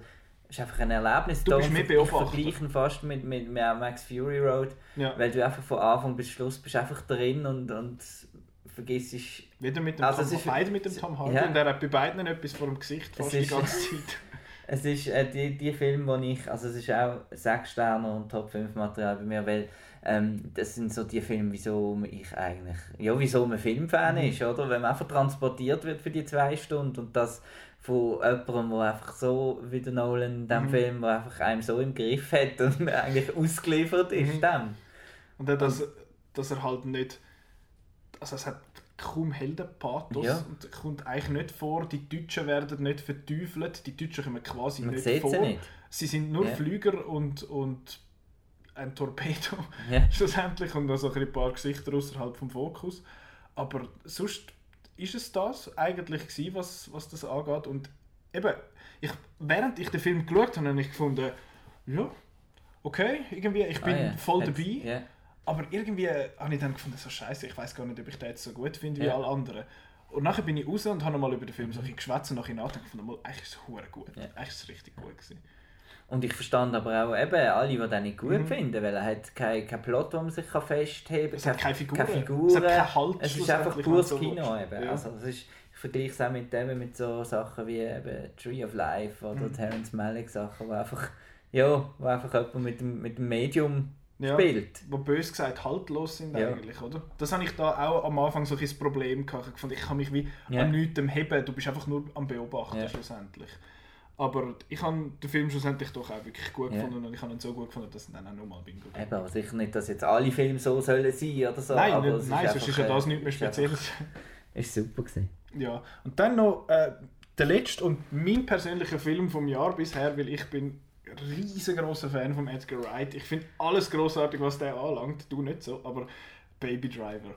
ist einfach ein Erlebnis. Du bist mit vergleichen fast mit, mit, mit Max Fury Road, ja. weil du einfach von Anfang bis Schluss bist einfach drin und, und vergisst... Wieder mit dem also Tom, ist, beide mit dem Tom Hardy ja. und er hat bei beiden etwas vor dem Gesicht fast die ganze Zeit. es ist äh, die, die Filme, wo ich... Also es ist auch 6 Sterne und Top 5 Material bei mir, weil ähm, das sind so die Filme, wieso ich eigentlich... Ja, wieso man Filmfan mhm. ist, oder? Wenn man einfach transportiert wird für die zwei Stunden und das von jemandem, der einfach so, wie der Nolan in diesem mhm. Film, der einfach einem so im Griff hat und eigentlich ausgeliefert ist mhm. dem. Und dass, dass er halt nicht, also es hat kaum Heldenpathos ja. und kommt eigentlich nicht vor, die Deutschen werden nicht verteufelt, die Deutschen kommen quasi Man nicht vor. Sie, nicht. sie sind nur ja. Flüger und, und ein Torpedo Ja. schlussendlich und noch so ein paar Gesichter außerhalb vom Fokus. Aber sonst ist es das eigentlich gewesen, was, was das angeht. Und eben, ich, während ich den Film geschaut habe, habe ich gefunden, ja, okay, irgendwie, ich bin Ah, ja. voll dabei. Ja. Aber irgendwie habe ich dann gefunden, so scheiße, ich weiß gar nicht, ob ich den jetzt so gut finde wie Ja. alle anderen. Und nachher bin ich raus und habe mal über den Film so ein bisschen geschwätzt und nachher nachgedacht, gefunden, mal, eigentlich ist es gut. Ja. Eigentlich ist es richtig gut gewesen. Und ich verstand aber auch eben alle, die den nicht gut Mhm. finden, weil er hat keinen kein Plot, wo man sich kann festheben kann. Es hat keine Figuren. Keine Es Figuren. hat keinen Halt Es ist einfach pures so Kino. willst. Eben. Ja. Also, es ist, ich vergleiche es auch mit, eben, mit so Sachen wie eben Tree of Life oder Mhm. Terence Malick Sachen, wo einfach, ja, wo einfach jemand mit dem, mit dem Medium Ja. spielt. die bös gesagt haltlos sind Ja. eigentlich, oder? Das habe ich da auch am Anfang so ein Problem gehabt. Ich fand, ich kann mich wie Ja. an nichts heben, du bist einfach nur am Beobachten Ja. schlussendlich. Aber ich habe den Film schlussendlich doch auch wirklich gut Ja. gefunden und ich habe ihn so gut gefunden, dass ich dann auch nochmal Bingo Eben, aber sicher nicht, dass jetzt alle Filme so sollen sein oder so. Nein, aber nicht, nein, sonst einfach, ist ja das äh, nichts mehr ist einfach- Spezielles. Ist super gewesen. Ja, und dann noch äh, der letzte und mein persönlicher Film vom Jahr bisher, weil ich bin riesengroßer Fan von Edgar Wright. Ich finde alles großartig, was der anlangt. Du nicht so, aber Baby Driver.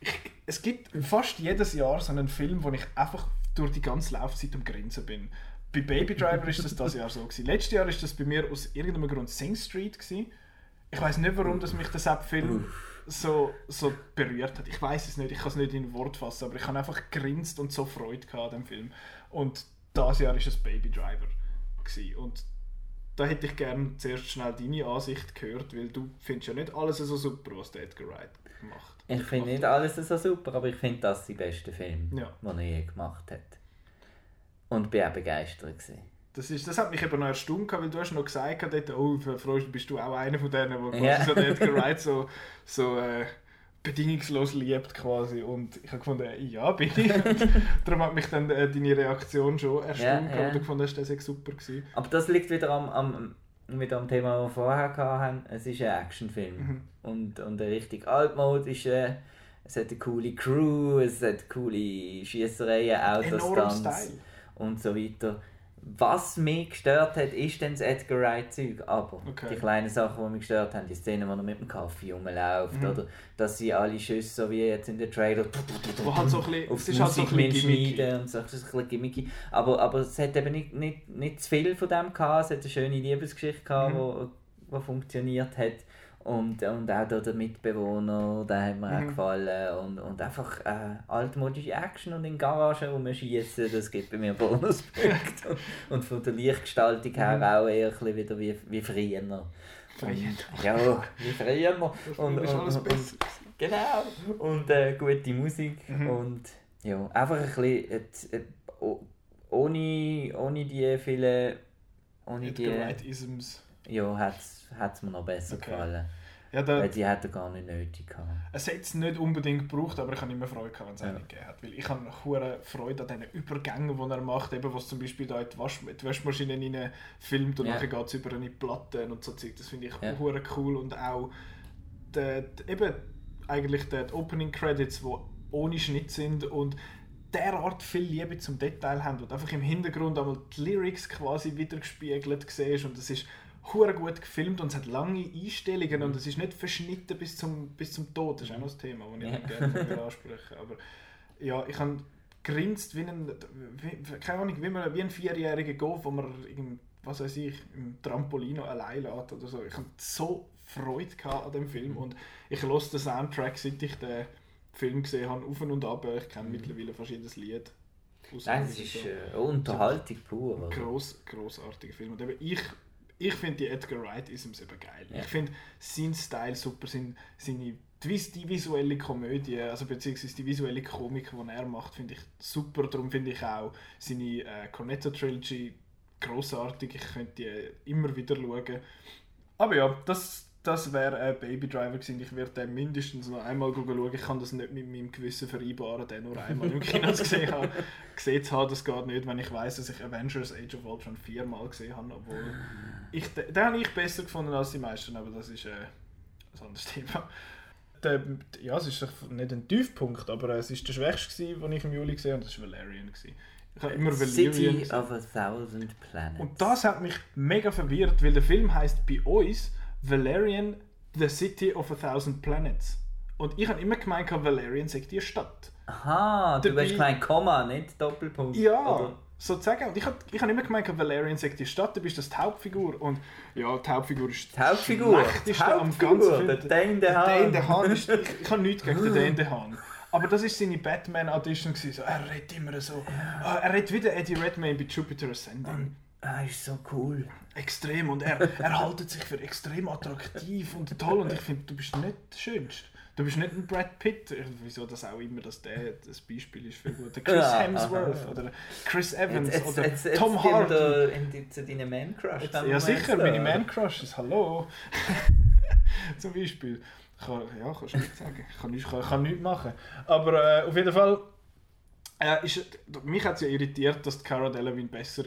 Ich, es gibt fast jedes Jahr so einen Film, wo ich einfach durch die ganze Laufzeit am Grinsen bin. Bei Baby Driver ist das das Jahr so gewesen. Letztes Jahr ist das bei mir aus irgendeinem Grund Sing Street gewesen. Ich weiß nicht, warum dass mich der Sepp-Film so, so berührt hat. Ich weiß es nicht, ich kann es nicht in Wort fassen, aber ich habe einfach grinst und so Freude gehabt an dem Film. Und das Jahr ist es Baby Driver gewesen. Und da hätte ich gerne zuerst schnell deine Ansicht gehört, weil du findest ja nicht alles so super, was der Edgar Wright macht. Ich finde nicht alles so super, aber ich finde das sein bester Film, Ja. den er je gemacht hat. Und bin auch begeistert. Gewesen. Das, ist, das hat mich eben noch erstaunt, weil du hast noch gesagt, hast, oh, freust, bist du auch einer von denen, der Ja. so Edgar Wright so, so äh, bedingungslos liebt quasi. Und ich habe gefunden, ja, bin ich. Darum hat mich dann äh, deine Reaktion schon erstaunt, Ja, ja, du gefunden hast, das sei super gewesen. Aber das liegt wieder am, am, wieder am Thema, das wir vorher hatten. Es ist ein Actionfilm. Mhm. Und, und der richtig äh, es hat eine coole Crew, es hat coole Schiessereien, Autostunts und so weiter. Was mich gestört hat, ist dann das Edgar Wright-Zeug. Aber Okay. die kleinen Sachen, die mich gestört haben, die Szene, wo er mit dem Kaffee rumläuft, Mhm. oder dass sie alle Schüsse, so wie jetzt in der Trailer, Wo halt so ein bisschen, auf die halt so ein mitschneiden und so, das ist ein bisschen gimmicky. Aber, aber es hat eben nicht, nicht, nicht zu viel von dem gehabt, es hat eine schöne Liebesgeschichte gehabt, Mhm. wo, wo funktioniert hat. Und, und auch da der Mitbewohner, der hat mir auch Mhm. gefallen. Und, und einfach äh, altmodische Action und in Garagen rumschießen, das gibt bei mir Bonuspunkte. und, und von der Lichtgestaltung her Mhm. auch eher wieder wie, wie früher. Früher. Und, ja, wie früher. Und, und, und, besser. Genau. Und äh, gute Musik. Mhm. Und ja, einfach ein bisschen. Äh, äh, oh- ohne, ohne die vielen. Ohne die. Edgar Wright-Isms. Ja, hat es mir noch besser Okay. gefallen. Ja, Weil da, die hat er gar nicht nötig gehabt. es hätte es nicht unbedingt gebraucht, aber ich habe immer Freude gehabt, wenn es Ja. einen gegeben hat. Weil ich habe hure Freude an diesen Übergängen, die er macht, eben was zum Beispiel da in die, Wasch die Waschmaschine rein filmt und Ja. nachher geht es über eine Platte und so Zeug. Das finde ich Ja. cool und auch die, die, eben eigentlich die, die Opening Credits, die ohne Schnitt sind und derart viel Liebe zum Detail haben und einfach im Hintergrund einmal die Lyrics quasi wieder gespiegelt siehst und es ist hure gut gefilmt und es hat lange Einstellungen und es ist nicht verschnitten bis zum, bis zum Tod. Das ist auch noch das Thema, das ich Ja. gerne wieder anspreche. Aber ja, ich habe grinst wie ein, wie, keine Ahnung, wie, man, wie ein vierjähriger Golf, wo man im, was weiß ich, im Trampolino allein lässt oder so. Ich habe so Freude gehabt an dem Film und ich höre den Soundtrack, seit ich den Film gesehen habe, auf und ab. Ich kenne mittlerweile verschiedenes Lied. Nein, es ist so. äh, Unterhaltung pur. Also. Gross, grossartiger Film. Und eben ich, ich finde die Edgar Wright Isms eben geil. Ja. Ich finde seinen Style super, sein, seine, die, vis- die visuelle Komödie, also beziehungsweise die visuelle Komik, die er macht, finde ich super. Darum finde ich auch seine äh, Cornetto Trilogy grossartig. Ich könnte die immer wieder schauen. Aber ja, das, das wäre ein Baby Driver gewesen. Ich werde den mindestens noch einmal schauen. Ich kann das nicht mit meinem Gewissen vereinbaren, den nur einmal im Kino gesehen habe. Gesehen zu haben, das geht nicht, wenn ich weiß, dass ich Avengers Age of Ultron viermal gesehen habe. Obwohl ich, den, den habe ich besser gefunden als die meisten, aber das ist äh, ein anderes Thema. Der, ja, es ist nicht ein Tiefpunkt, aber es ist der schwächste, gewesen, den ich im Juli gesehen habe, und das war Valerian. Gewesen. Ich habe immer Valerian City of a Thousand Planets. Und das hat mich mega verwirrt, weil der Film heißt bei uns Valerian, the city of a thousand planets. Und ich habe immer gemeint, Valerian sei die Stadt. Aha, du Dabei- hast gemeint Komma, nicht Doppelpunkt. Ja, Oder? sozusagen. Und ich habe ich hab immer gemeint, Valerian sei die Stadt, du bist das die Hauptfigur. Und ja, die Hauptfigur ist Die Hauptfigur, das die Schlechteste am Hauptfigur, ganzen Film. der Dane Der DeHaan. Dane DeHaan ist, ich, ich habe nichts gegen den Dane DeHaan. Aber das war seine Batman-Audition. So, er redet immer so. Ah, er redet wieder Eddie Redmayne bei Jupiter Ascending. Ah, ist so cool. Extrem. Und er, er haltet sich für extrem attraktiv und toll. Und ich finde, du bist nicht der Schönste. Du bist nicht ein Brad Pitt. Wieso das auch immer dass der das Beispiel ist für gut. Der Chris Hemsworth oder Chris Evans Jetzt, jetzt, oder jetzt, jetzt Tom Hardy. die, zu deinen Man-Crush. dann Ja sicher, jetzt meine da. Man-Crushes, hallo. Zum Beispiel. Ich kann, ja, kannst du nicht sagen. Ich kann nichts, kann, kann nichts machen. Aber äh, auf jeden Fall, äh, ist, mich hat es ja irritiert, dass die Cara Delevingne besser,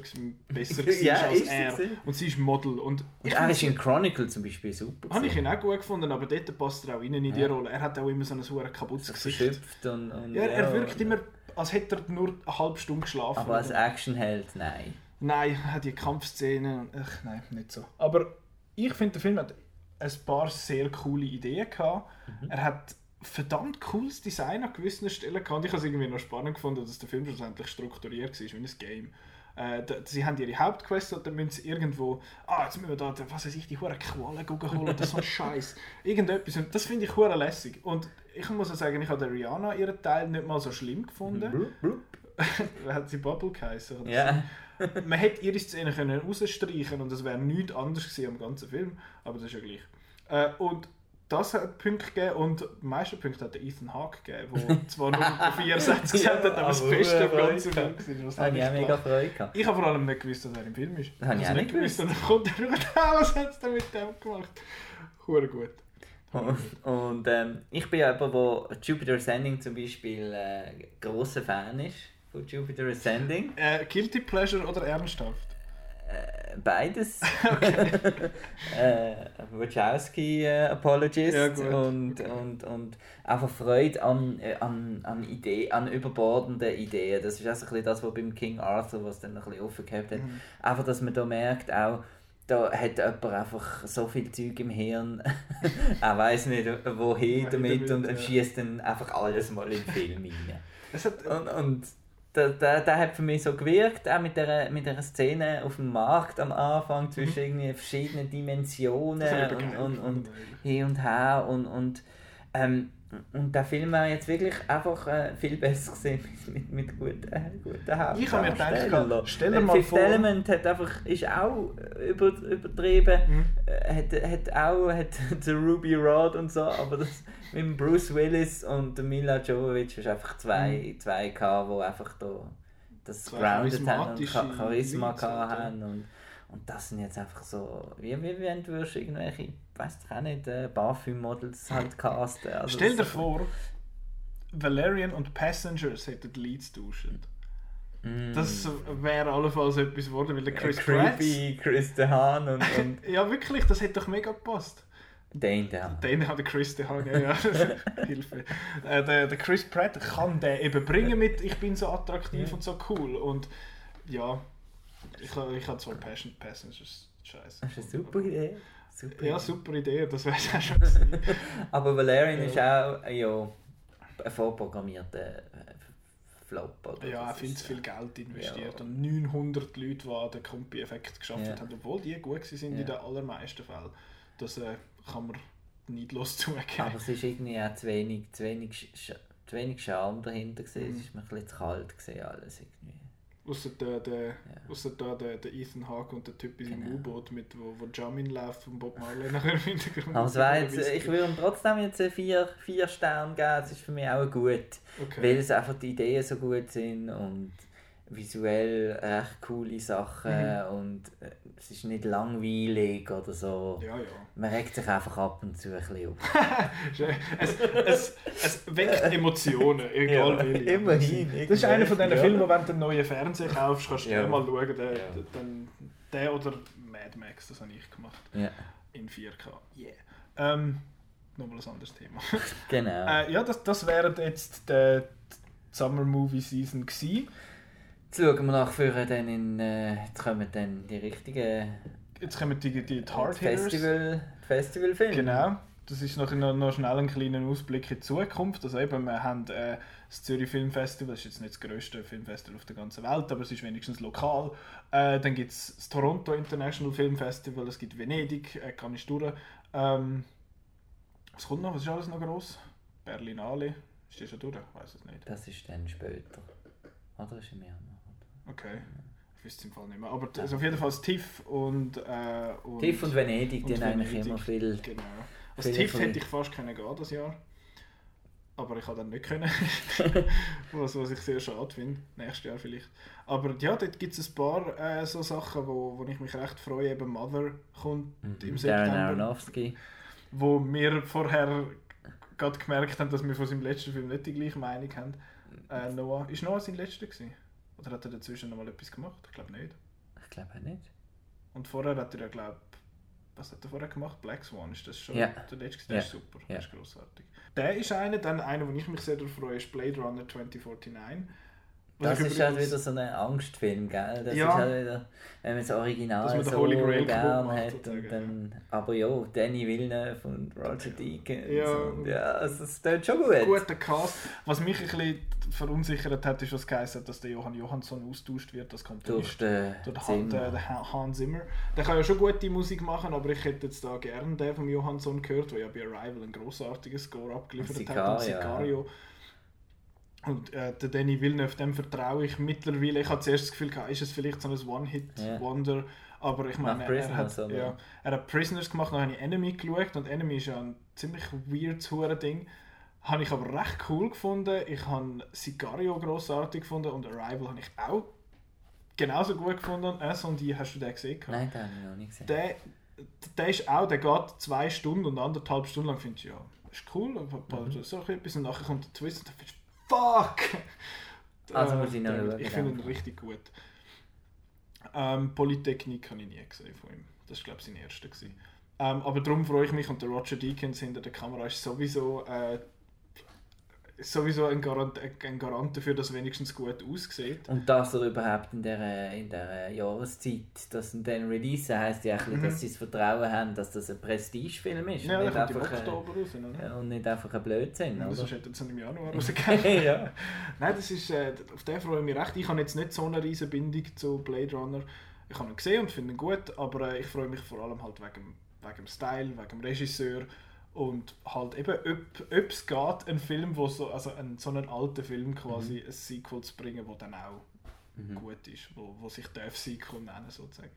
besser war Ja, als sie er. Und sie ist Model. Und Und er ist in Chronicle zum Beispiel super. habe ich ihn auch gut gefunden, aber dort passt er auch rein in die Ja. Rolle. Er hat auch immer so ein hure kaputtes Gesicht. und, und Ja, er wirkt und- immer, als hätte er nur eine halbe Stunde geschlafen. Aber als Actionheld, nein. Nein, er hat die Kampfszenen. und- Ach, nein, nicht so. Aber ich finde, der Film hat ein paar sehr coole Ideen gehabt. Mhm. Er hat verdammt cooles Design an gewissen Stellen. Und Ich habe es irgendwie noch spannend gefunden, dass der Film schlussendlich strukturiert war, wie ein Game. Äh, da- sie haben ihre Hauptquest und dann müssen sie irgendwo, ah, jetzt müssen wir da, was weiß ich, die hure Qualen holen oder so ein Scheiß. Irgendetwas. Und das finde ich hure lässig. Und ich muss auch sagen, ich habe der Rihanna ihren Teil nicht mal so schlimm gefunden. Hat sie Bubble geheißen? Ja. man hätte ihre Szene können rausstreichen und es wäre nichts anderes gewesen am ganzen Film, aber das ist ja gleich. Äh, und das hat Punkte gegeben und die meisten Punkte hat der Ethan Hawke gegeben, der zwar nur vier Sätze gesagt hat, aber das Beste am ganzen Film war. Habe ich auch habe mega ich Freude gehabt. ich habe vor allem nicht gewusst, dass er im Film ist. Das habe ich habe auch nicht gewusst. Und dann kommt er und was hat es denn mit dem gemacht? Hure gut. Und, und ähm, ich bin ja jemand, der Jupiter Ascending zum Beispiel äh, grosser Fan ist. Von Jupiter Ascending. Äh, Guilty Pleasure oder ernsthaft? Äh, beides. äh, Wachowski äh, Apologist Ja, und, Okay. und, und einfach Freude an, äh, an, an, Idee, an überbordenden Ideen. Das ist auch so ein bisschen das, was beim King Arthur, was dann ein bisschen offen gehabt hat. Mhm. Einfach, dass man da merkt, auch da hat jemand einfach so viel Zeug im Hirn, er weiß nicht wohin damit damit, und, ja. schießt dann einfach alles mal in den Film rein. Es hat, Und, und der, der, der hat für mich so gewirkt, auch mit der, mit der Szene auf dem Markt am Anfang zwischen irgendwie verschiedenen Dimensionen Mhm. und, und, und hin und her und, und, ähm, und der Film war jetzt wirklich einfach äh, viel besser gesehen mit, mit, guten, äh, guten Ich habe mir gedacht, Hauptdarstellern. stell dir mal Fifth vor- Element hat einfach, ist auch über, übertrieben, Mhm. hat, hat auch hat der Ruby Rod und so, aber das mit dem Bruce Willis und Mila Jovovich ist einfach zwei, zwei gehabt, die einfach da das Zwei grounded haben und Charisma ja. haben und, und das sind jetzt einfach so, wie, wie wenn du irgendwelche, ich weiss doch auch nicht, äh, Parfüm-Models halt casten. Also Stell dir vor, Valerian und Passengers hätten die Leads tauschen. Mm. Das wäre allenfalls etwas geworden, weil der Chris Äh, Pratt... Creepy, Chris DeHaan und, und Ja, wirklich, das hätte doch mega gepasst. den da. Den hat der Chris DeHaan, ja, ja. Hilfe. Äh, der, der Chris Pratt kann den eben bringen mit «Ich bin so attraktiv und so cool». Und ja, ich, ich habe zwar Passion Passengers, scheiße. Das ist eine super Idee. Super Ja, Idee. super Idee, das wäre es auch schon. Aber Valerian ist auch ja, ein vorprogrammierter äh, Flop. Oder Ja, das viel zu viel Geld investiert Ja. und 900 Leute, die den Kompi-Effekt geschafft Ja. haben, obwohl die gut waren Ja. in den allermeisten Fällen. Das äh, kann man neidlos zugeben. Aber es ist irgendwie auch zu wenig, zu wenig, zu wenig Charme dahinter gewesen. Mhm. Es ist mir ein bisschen zu kalt gewesen, alles irgendwie. Ausser der, der, ausser da der, der Ethan Hawke und der Typ in seinem Genau. U-Boot, mit, wo, wo Jamin läuft von Bob Marley nachher im Hintergrund. Also war jetzt, ich würde ihm trotzdem jetzt vier, vier Sterne geben. Es ist für mich auch gut. Okay. Weil es einfach die Ideen so gut sind und visuell recht coole Sachen Mhm. und äh, es ist nicht langweilig oder so. Ja, ja. Man regt sich einfach ab und zu ein bisschen auf. es, es, es weckt Emotionen, egal Ja, welche. immerhin, Das ist einer von diesen ja. Filmen, wenn du einen neuen Fernseher kaufst, kannst du Ja. mal schauen. Der, Ja. der, dann, der oder Mad Max, das habe ich gemacht. Ja, In 4K. Yeah. Ähm, nochmal ein anderes Thema. genau. äh, ja, das, das wäre jetzt die Summer Movie Season gewesen. Jetzt schauen wir nach vorne dann in, äh, jetzt kommen dann die richtigen Jetzt kommen die, die, die die Hard Hitters. Festival, die Festivalfilm. Genau. Das ist noch, noch, noch schnell ein kleiner Ausblick in die Zukunft. Also eben, wir haben äh, das Zürich Filmfestival, das ist jetzt nicht das grösste Filmfestival auf der ganzen Welt, aber es ist wenigstens lokal. Äh, dann gibt es das Toronto International Film Festival, es gibt Venedig, äh, kann ich durch. Ähm, was kommt noch? Was ist alles noch gross? Berlinale. Ist das schon durch? Ich weiß es nicht. Das ist dann später. Oder ist im Januar? Okay. Ich wüsste es im Fall nicht mehr. Aber also auf jeden Fall das TIFF und, äh, und... TIFF und Venedig, die haben eigentlich immer viel... Genau. Als Viele TIFF hätte ich fast können gehen das Jahr. Aber ich habe dann nicht können. was, was ich sehr schade finde. Nächstes Jahr vielleicht. Aber ja, dort gibt es ein paar äh, so Sachen, wo, wo ich mich recht freue. Eben Mother kommt im Mhm. Darren September. Aronofsky. Wo wir vorher gerade gemerkt haben, dass wir von seinem letzten Film nicht die gleiche Meinung haben. Äh, Noah. Ist Noah sein letzter gewesen? Oder hat er dazwischen noch mal etwas gemacht? Ich glaube nicht. Ich glaube auch nicht. Und vorher hat er ja, glaube was hat er vorher gemacht? Black Swan, ist das schon Ja. der letzte? Der Ja. ist super, Ja. der ist grossartig. Der ist einer, dann einer, wo ich mich sehr darauf freue, ist Blade Runner 2049. Das ist halt wieder so ein Angstfilm, gell? Das Ja. ist halt wieder, wenn man das Original man so gern hat. Und dann, aber ja, Danny Villeneuve und Roger Deakins. Ja. Und, ja also, es tut schon gut. guter Cast. Was mich ein bisschen verunsichert hat, ist, was geheißen dass der Johann Johansson austauscht wird als Durch Komponist. den Durch den Zimmer. Han- Hans Zimmer. Der kann ja schon gute Musik machen, aber ich hätte jetzt da gerne den vom Johansson gehört, der ja bei Arrival einen grossartigen Score abgeliefert Und hat. Und Sicario, Sicario. Und äh, der Danny Villeneuve, dem vertraue ich mittlerweile. Ich hatte zuerst das Gefühl, gehabt, ist es vielleicht so ein. One-Hit-Wonder. Aber ich meine, er hat, oder? ja, er hat Prisoners gemacht, dann habe ich Enemy geschaut und Enemy ist ja ein ziemlich weirdes Hure-Ding. Habe ich aber recht cool gefunden. Ich habe Sicario grossartig gefunden und Arrival habe ich auch genauso gut gefunden. Äh, und die hast du den gesehen? Nein, den habe ich noch nicht gesehen. Der, der ist auch, der geht zwei Stunden und anderthalb Stunden lang findest du, ja, ist cool, aber Mhm. so etwas und nachher kommt der Twist und dann findest du, fuck! Also muss ich noch Ich finde ihn richtig gut. Ähm, Polytechnik habe ich nie gesehen von ihm. Das war glaube ich sein erster. gewesen. Ähm, aber darum freue ich mich und der Roger Deakins hinter der Kamera ist sowieso, äh, sowieso ein, Garant, ein Garant dafür, dass es wenigstens gut aussieht. Und dass er überhaupt in dieser, in dieser Jahreszeit, dass ihn dann releasen, heisst ja eigentlich, dass sie das Vertrauen haben, dass das ein Prestigefilm ist. Mhm. Ja, und, der nicht einfach, Oktober raus. Ja, und nicht einfach ein Blödsinn, Ja, sonst hätte es im Januar rausgegeben. ja. Nein, das ist, äh, auf den freue ich mich recht. Ich habe jetzt nicht so eine riesige Bindung zu Blade Runner. Ich habe ihn gesehen und finde ihn gut, aber äh, ich freue mich vor allem halt wegen, wegen dem Style, wegen dem Regisseur und halt eben, ob, es geht, einen Film, wo so, also einen, so einen alten Film quasi ein Sequel zu bringen, wo dann auch Mhm. gut ist, wo, wo sich darf Sequel nennen sozusagen.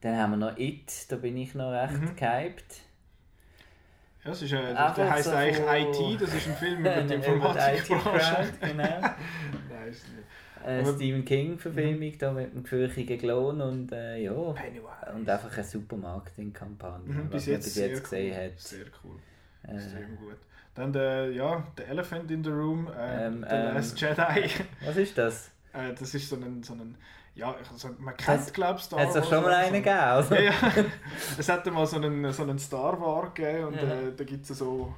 Dann haben wir noch It, da bin ich noch recht Mhm. gehypt. Ja, es ist, äh, Einfach der heisst so eigentlich IT, das ist ein Film über die Informatikbranche. IT-Crowd, genau. Nein, ist nicht. Äh, Stephen King-Verfilmung da mit dem gefürchigen Klon und äh, ja. Pennywise. Und einfach eine super Marketingkampagne, Mhm, was bis man jetzt, bis sehr jetzt gesehen cool. hat. Sehr cool. Äh, Extrem gut. Dann der, ja, der Elephant in the Room, äh, Ähm, The ähm, Last Jedi. was ist das? äh, das ist so ein, so ein ja, also man kennt glaube ich Star Hat es Wars schon mal einen gegeben? Also? Ja. Es hat mal so einen, so einen Star Wars gegeben und Ja. äh, da gibt es so...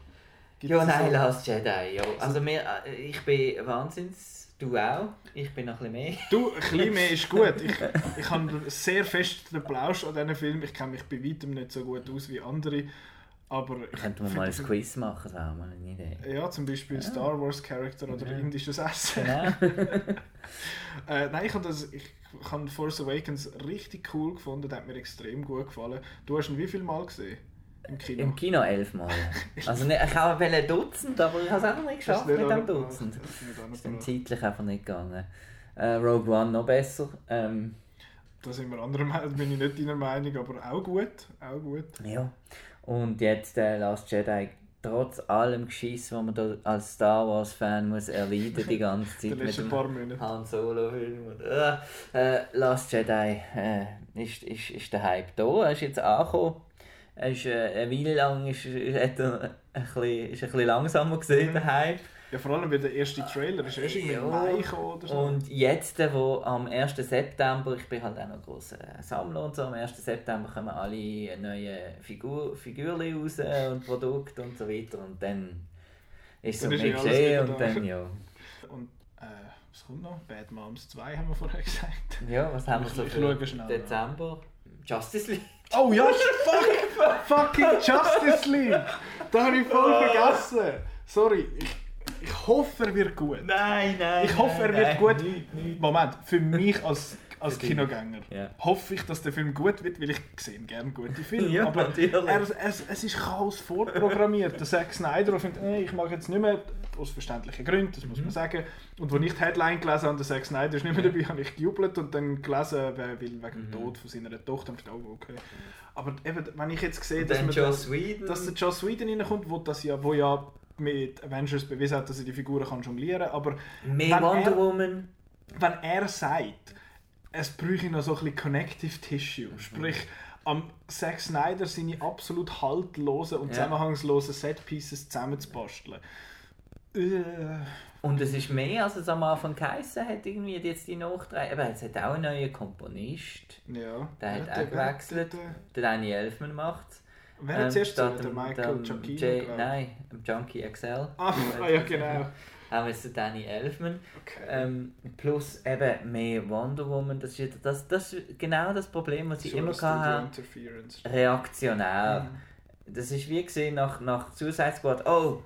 gibt's Ja, nein, so, Last Jedi, ja. Also mir, äh, ich bin wahnsinns, du auch. Ich bin noch ein bisschen mehr. Du, ein bisschen mehr ist gut. Ich, ich habe sehr fest den Plausch an diesen Film. Ich kenne mich bei weitem nicht so gut aus wie andere. Aber Könnten wir mal ein Quiz machen, das wäre eine Idee. Ja, zum Beispiel Star Wars Charakter oder Ja. indisches Essen. Genau. Äh, nein, ich habe das, ich habe Force Awakens richtig cool gefunden, der hat mir extrem gut gefallen. Du hast ihn wie viel Mal gesehen? Im Kino? Im Kino elfmal. Also nicht, ich habe ein Dutzend, aber ich habe es einfach nicht geschafft du mit nicht dem? Dutzend. Nicht Es ist dann angebracht? zeitlich einfach nicht gegangen. Äh, Rogue One noch besser. Ähm, Da sind wir anderer Meinung, bin ich nicht deiner Meinung, aber auch gut. Auch gut. ja. Und jetzt der Last Jedi, trotz allem Geschiss, was man da als Star Wars Fan muss erleiden die ganze Zeit mit dem. Han Solo Film. Und, äh, äh, Last Jedi äh, ist, ist, ist der Hype da. Er ist jetzt angekommen. Er ist, äh, eine Weile lang ist, ist, hat er ein bisschen, ist ein bisschen langsamer gesehen, der Hype. Ja, vor allem, weil der erste Trailer ist erst irgendwie. Mai oder so. Und jetzt, wo am 1. September, ich bin halt auch noch grosser Sammler und so, am 1. September kommen alle neue Figur, Figürchen raus und Produkte und so weiter und dann ist eh alles geschehen und da. dann ja. Und äh, was kommt noch? Bad Moms 2 haben wir vorher gesagt. Ja, was haben wir so für. Dezember? Justice League? Oh ja, fuck! fucking Justice League! Da habe ich voll vergessen. Sorry, ich, ich hoffe, er wird gut. Nein, nein. Ich hoffe, er wird nein. gut. Nicht, nicht. Moment, für mich als, als. Kinogänger Ja. hoffe ich, dass der Film gut wird, weil ich sehe gerne gute Filme. Ja, aber er, es, es ist Chaos vorprogrammiert. Der Zack Snyder der findet, ich mag jetzt nicht mehr, aus verständlichen Gründen, das Mhm. muss man sagen. Und als ich die Headline gelesen habe, der Zack Snyder ist nicht mehr dabei, habe ich gejubelt und dann gelesen, wer will wegen Mhm. dem Tod von seiner Tochter. Dachte, oh, okay. Aber eben, wenn ich jetzt sehe, dass, dann man Joss da- Whedon. dass der Joss Whedon reinkommt, wo, das ja, wo ja mit Avengers bewiesen hat, dass er die Figuren kann jonglieren kann, aber Mehr wenn Wonder er- Woman. wenn er sagt, es bräuchte noch so ein bisschen Connective Tissue, Mhm. sprich am Zack Snyder seine absolut haltlosen und Ja. zusammenhangslosen Setpieces zusammenzubasteln. Äh, Und es ist mehr, als es am Anfang geheißen hat, irgendwie jetzt die Nachdreh. Aber es hat auch einen neuen Komponist. ja. Der hat Ja, auch gewechselt. der- der- Der Danny Elfman macht Wer hat zuerst gesagt? Der Michael dem Giacchino? J- glaub ich. Nein, Junkie XL. Ah, ah, ja, genau. Wir jetzt den Danny Elfman. Okay. Ähm, plus eben mehr Wonder Woman. Das ist, das, das ist genau das Problem, was ich Schon immer hatte. Reaktionär. Das ist wie gesehen nach, nach Suicide Squad. Oh,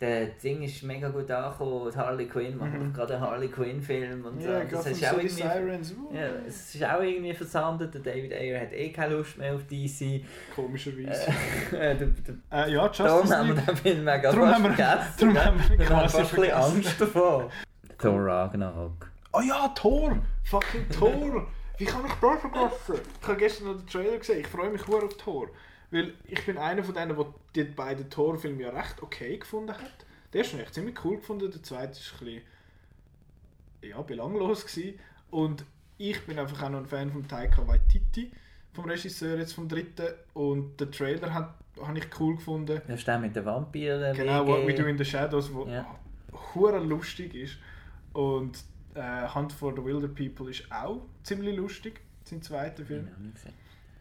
der Ding ist mega gut angekommen. Harley Quinn macht Mhm. gerade einen Harley Quinn Film und so. Ja, das ist auch City irgendwie, Sirens. ja, es ist auch irgendwie versandet. Der David Ayer hat eh keine Lust mehr auf DC. Komischerweise. Äh, der, der, Äh, ja, darum Justice haben wir den Film mega Darum fast vergessen. darum haben wir quasi fast ein bisschen. Angst davor. Thor Ragnarok. Oh ja, Thor! Fucking Thor! Wie kann ich das vergessen? Ich habe gestern noch den Trailer gesehen. Ich freue mich sehr auf Thor. Weil ich bin einer von denen, der die beiden Thor-Filme ja recht okay gefunden hat. Der ist echt ziemlich cool gefunden, der zweite ist ein bisschen ja, belanglos gewesen. Und ich bin einfach auch noch ein Fan von Taika Waititi, vom Regisseur jetzt vom dritten. Und den Trailer hat- habe ich cool gefunden. Das ist der mit den Vampiren. Genau, What We Do in the Shadows, wo Ja. hure lustig ist. Und äh, Hunt for the Wilder People ist auch ziemlich lustig, sein zweiter Film.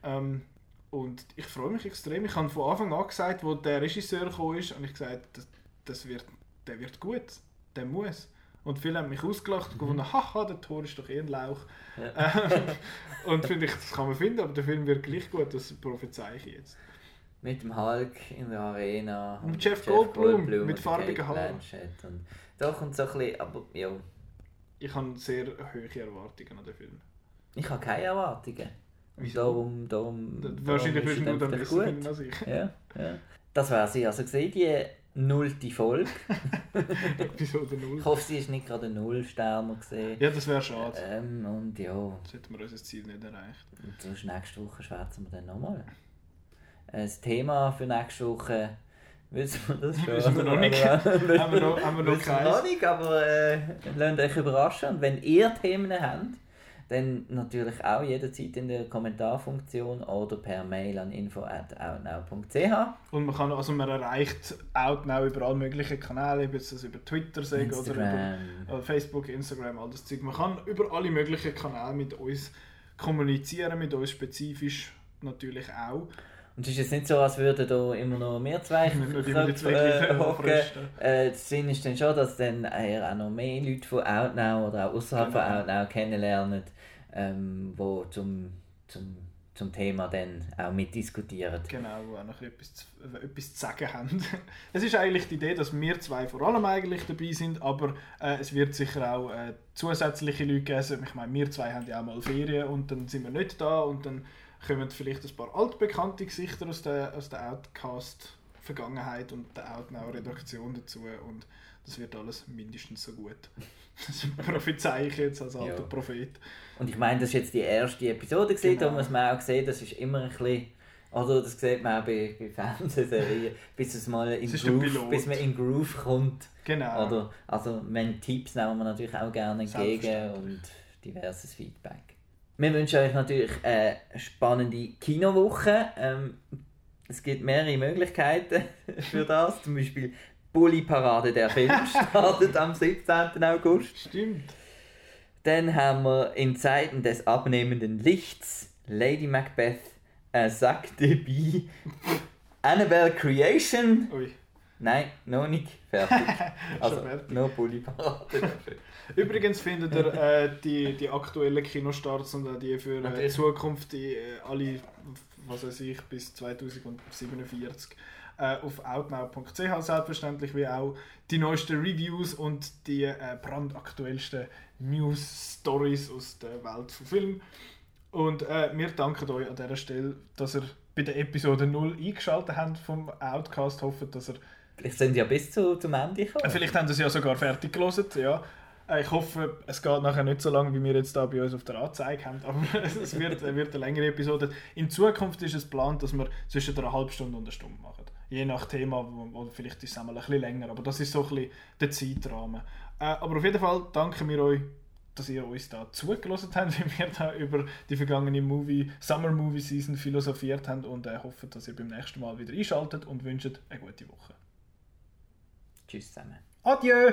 Ja. Ähm, und ich freue mich extrem. Ich habe von Anfang an gesagt, wo der Regisseur gekommen ist, und ich gesagt, das, das wird, der wird gut, der muss. Und viele haben mich ausgelacht und gefunden, haha, der Tor ist doch eh ein Lauch. Ja. Ähm, und finde ich, das kann man finden, aber der Film wird gleich gut, das prophezei ich jetzt. Mit dem Hulk in der Arena. Und und Jeff Goldblum mit und farbigen Haaren. Doch und so ein bisschen, aber ja, Ich habe sehr hohe Erwartungen an den Film. ich habe keine Erwartungen. Wieso? darum, darum, darum Wahrscheinlich ist wirst du dann besser gut. als ich. Ja, ja. Das wäre sie. Also gesehen, die nullte Folge. Episode 0. Ich hoffe, sie ist nicht gerade ein Nullsterner gesehen. Ja, das wäre schade. Ähm, und ja, Jetzt hätten wir unser Ziel nicht erreicht. und sonst nächste Woche schwätzen wir dann nochmal. Äh, Das Thema für nächste Woche wissen wir das schon. Wissen wir noch nicht. Haben wir noch, haben wir noch wir noch nicht, aber äh, lasst euch überraschen. Und wenn ihr Themen habt, dann natürlich auch jederzeit in der Kommentarfunktion oder per Mail an info.outnow.ch. Und man kann, also man erreicht Outnow über alle möglichen Kanäle, ob das über Twitter sagen oder über äh, Facebook, Instagram, all das Zeug. Man kann über alle möglichen Kanäle mit uns kommunizieren, mit uns spezifisch natürlich auch. Und es ist jetzt nicht so, als würden da immer noch wir zwei Köpfe, äh, hocken. Äh, der Sinn ist dann schon, dass dann eher auch noch mehr Leute von Outnow oder auch außerhalb Genau. von Outnow kennenlernen, ähm, wo zum, zum, zum Thema dann auch mitdiskutieren. Genau, wo auch noch etwas zu, äh, etwas zu sagen haben. es ist eigentlich die Idee, dass wir zwei vor allem eigentlich dabei sind, aber äh, es wird sicher auch äh, zusätzliche Leute geben. Ich meine, wir zwei haben ja auch mal Ferien und dann sind wir nicht da und dann kommen vielleicht ein paar altbekannte Gesichter aus der, aus der Outcast-Vergangenheit und der Outnow-Redaktion dazu und das wird alles mindestens so gut. Das prophezei ich jetzt als alter Ja. Prophet. Und ich meine, das ist jetzt die erste Episode, gewesen, Genau. da muss man auch sehen, das ist immer ein bisschen, oder das sieht man auch bei, bei Fernsehserien, bis es mal in Groove, bis man in Groove kommt. Genau. Oder, also wenn Tipps nehmen wir natürlich auch gerne entgegen und diverses Feedback. Wir wünschen euch natürlich eine spannende Kinowoche. Ähm, es gibt mehrere Möglichkeiten für das. Zum Beispiel Bully Parade der Film startet am 17. August. Stimmt. Dann haben wir in Zeiten des abnehmenden Lichts Lady Macbeth, ein Sack de Annabelle Creation Ui. Nein, noch nicht fertig. also, fertig. nur Bulli-Parade. Übrigens findet ihr äh, die, die aktuellen Kinostarts und auch die für äh. Zukunft, die äh, alle, was weiß ich, bis 2047 äh, auf outnow.ch selbstverständlich, wie auch die neuesten Reviews und die äh, brandaktuellsten News-Stories aus der Welt von Film. Und äh, wir danken euch an dieser Stelle, dass ihr bei der Episode 0 eingeschaltet habt vom Outcast. Hoffen, dass ihr Vielleicht sind ja bis zu, zum Ende gekommen. Vielleicht haben sie es ja sogar fertig gelesen, ja. Äh, Ich hoffe, es geht nachher nicht so lange, wie wir jetzt da bei uns auf der Anzeige haben, aber es wird, wird eine längere Episode. In Zukunft ist es geplant, dass wir zwischen einer halben Stunde und einer Stunde machen. Je nach Thema, oder vielleicht ist es einmal ein bisschen länger, aber das ist so ein bisschen der Zeitrahmen. Äh, aber auf jeden Fall danken wir euch, dass ihr uns da zugelassen habt, wie wir da über die vergangene Movie, Summer Movie Season philosophiert haben und äh, hoffen, dass ihr beim nächsten Mal wieder einschaltet und wünscht eine gute Woche. Tschüss zusammen. Adieu!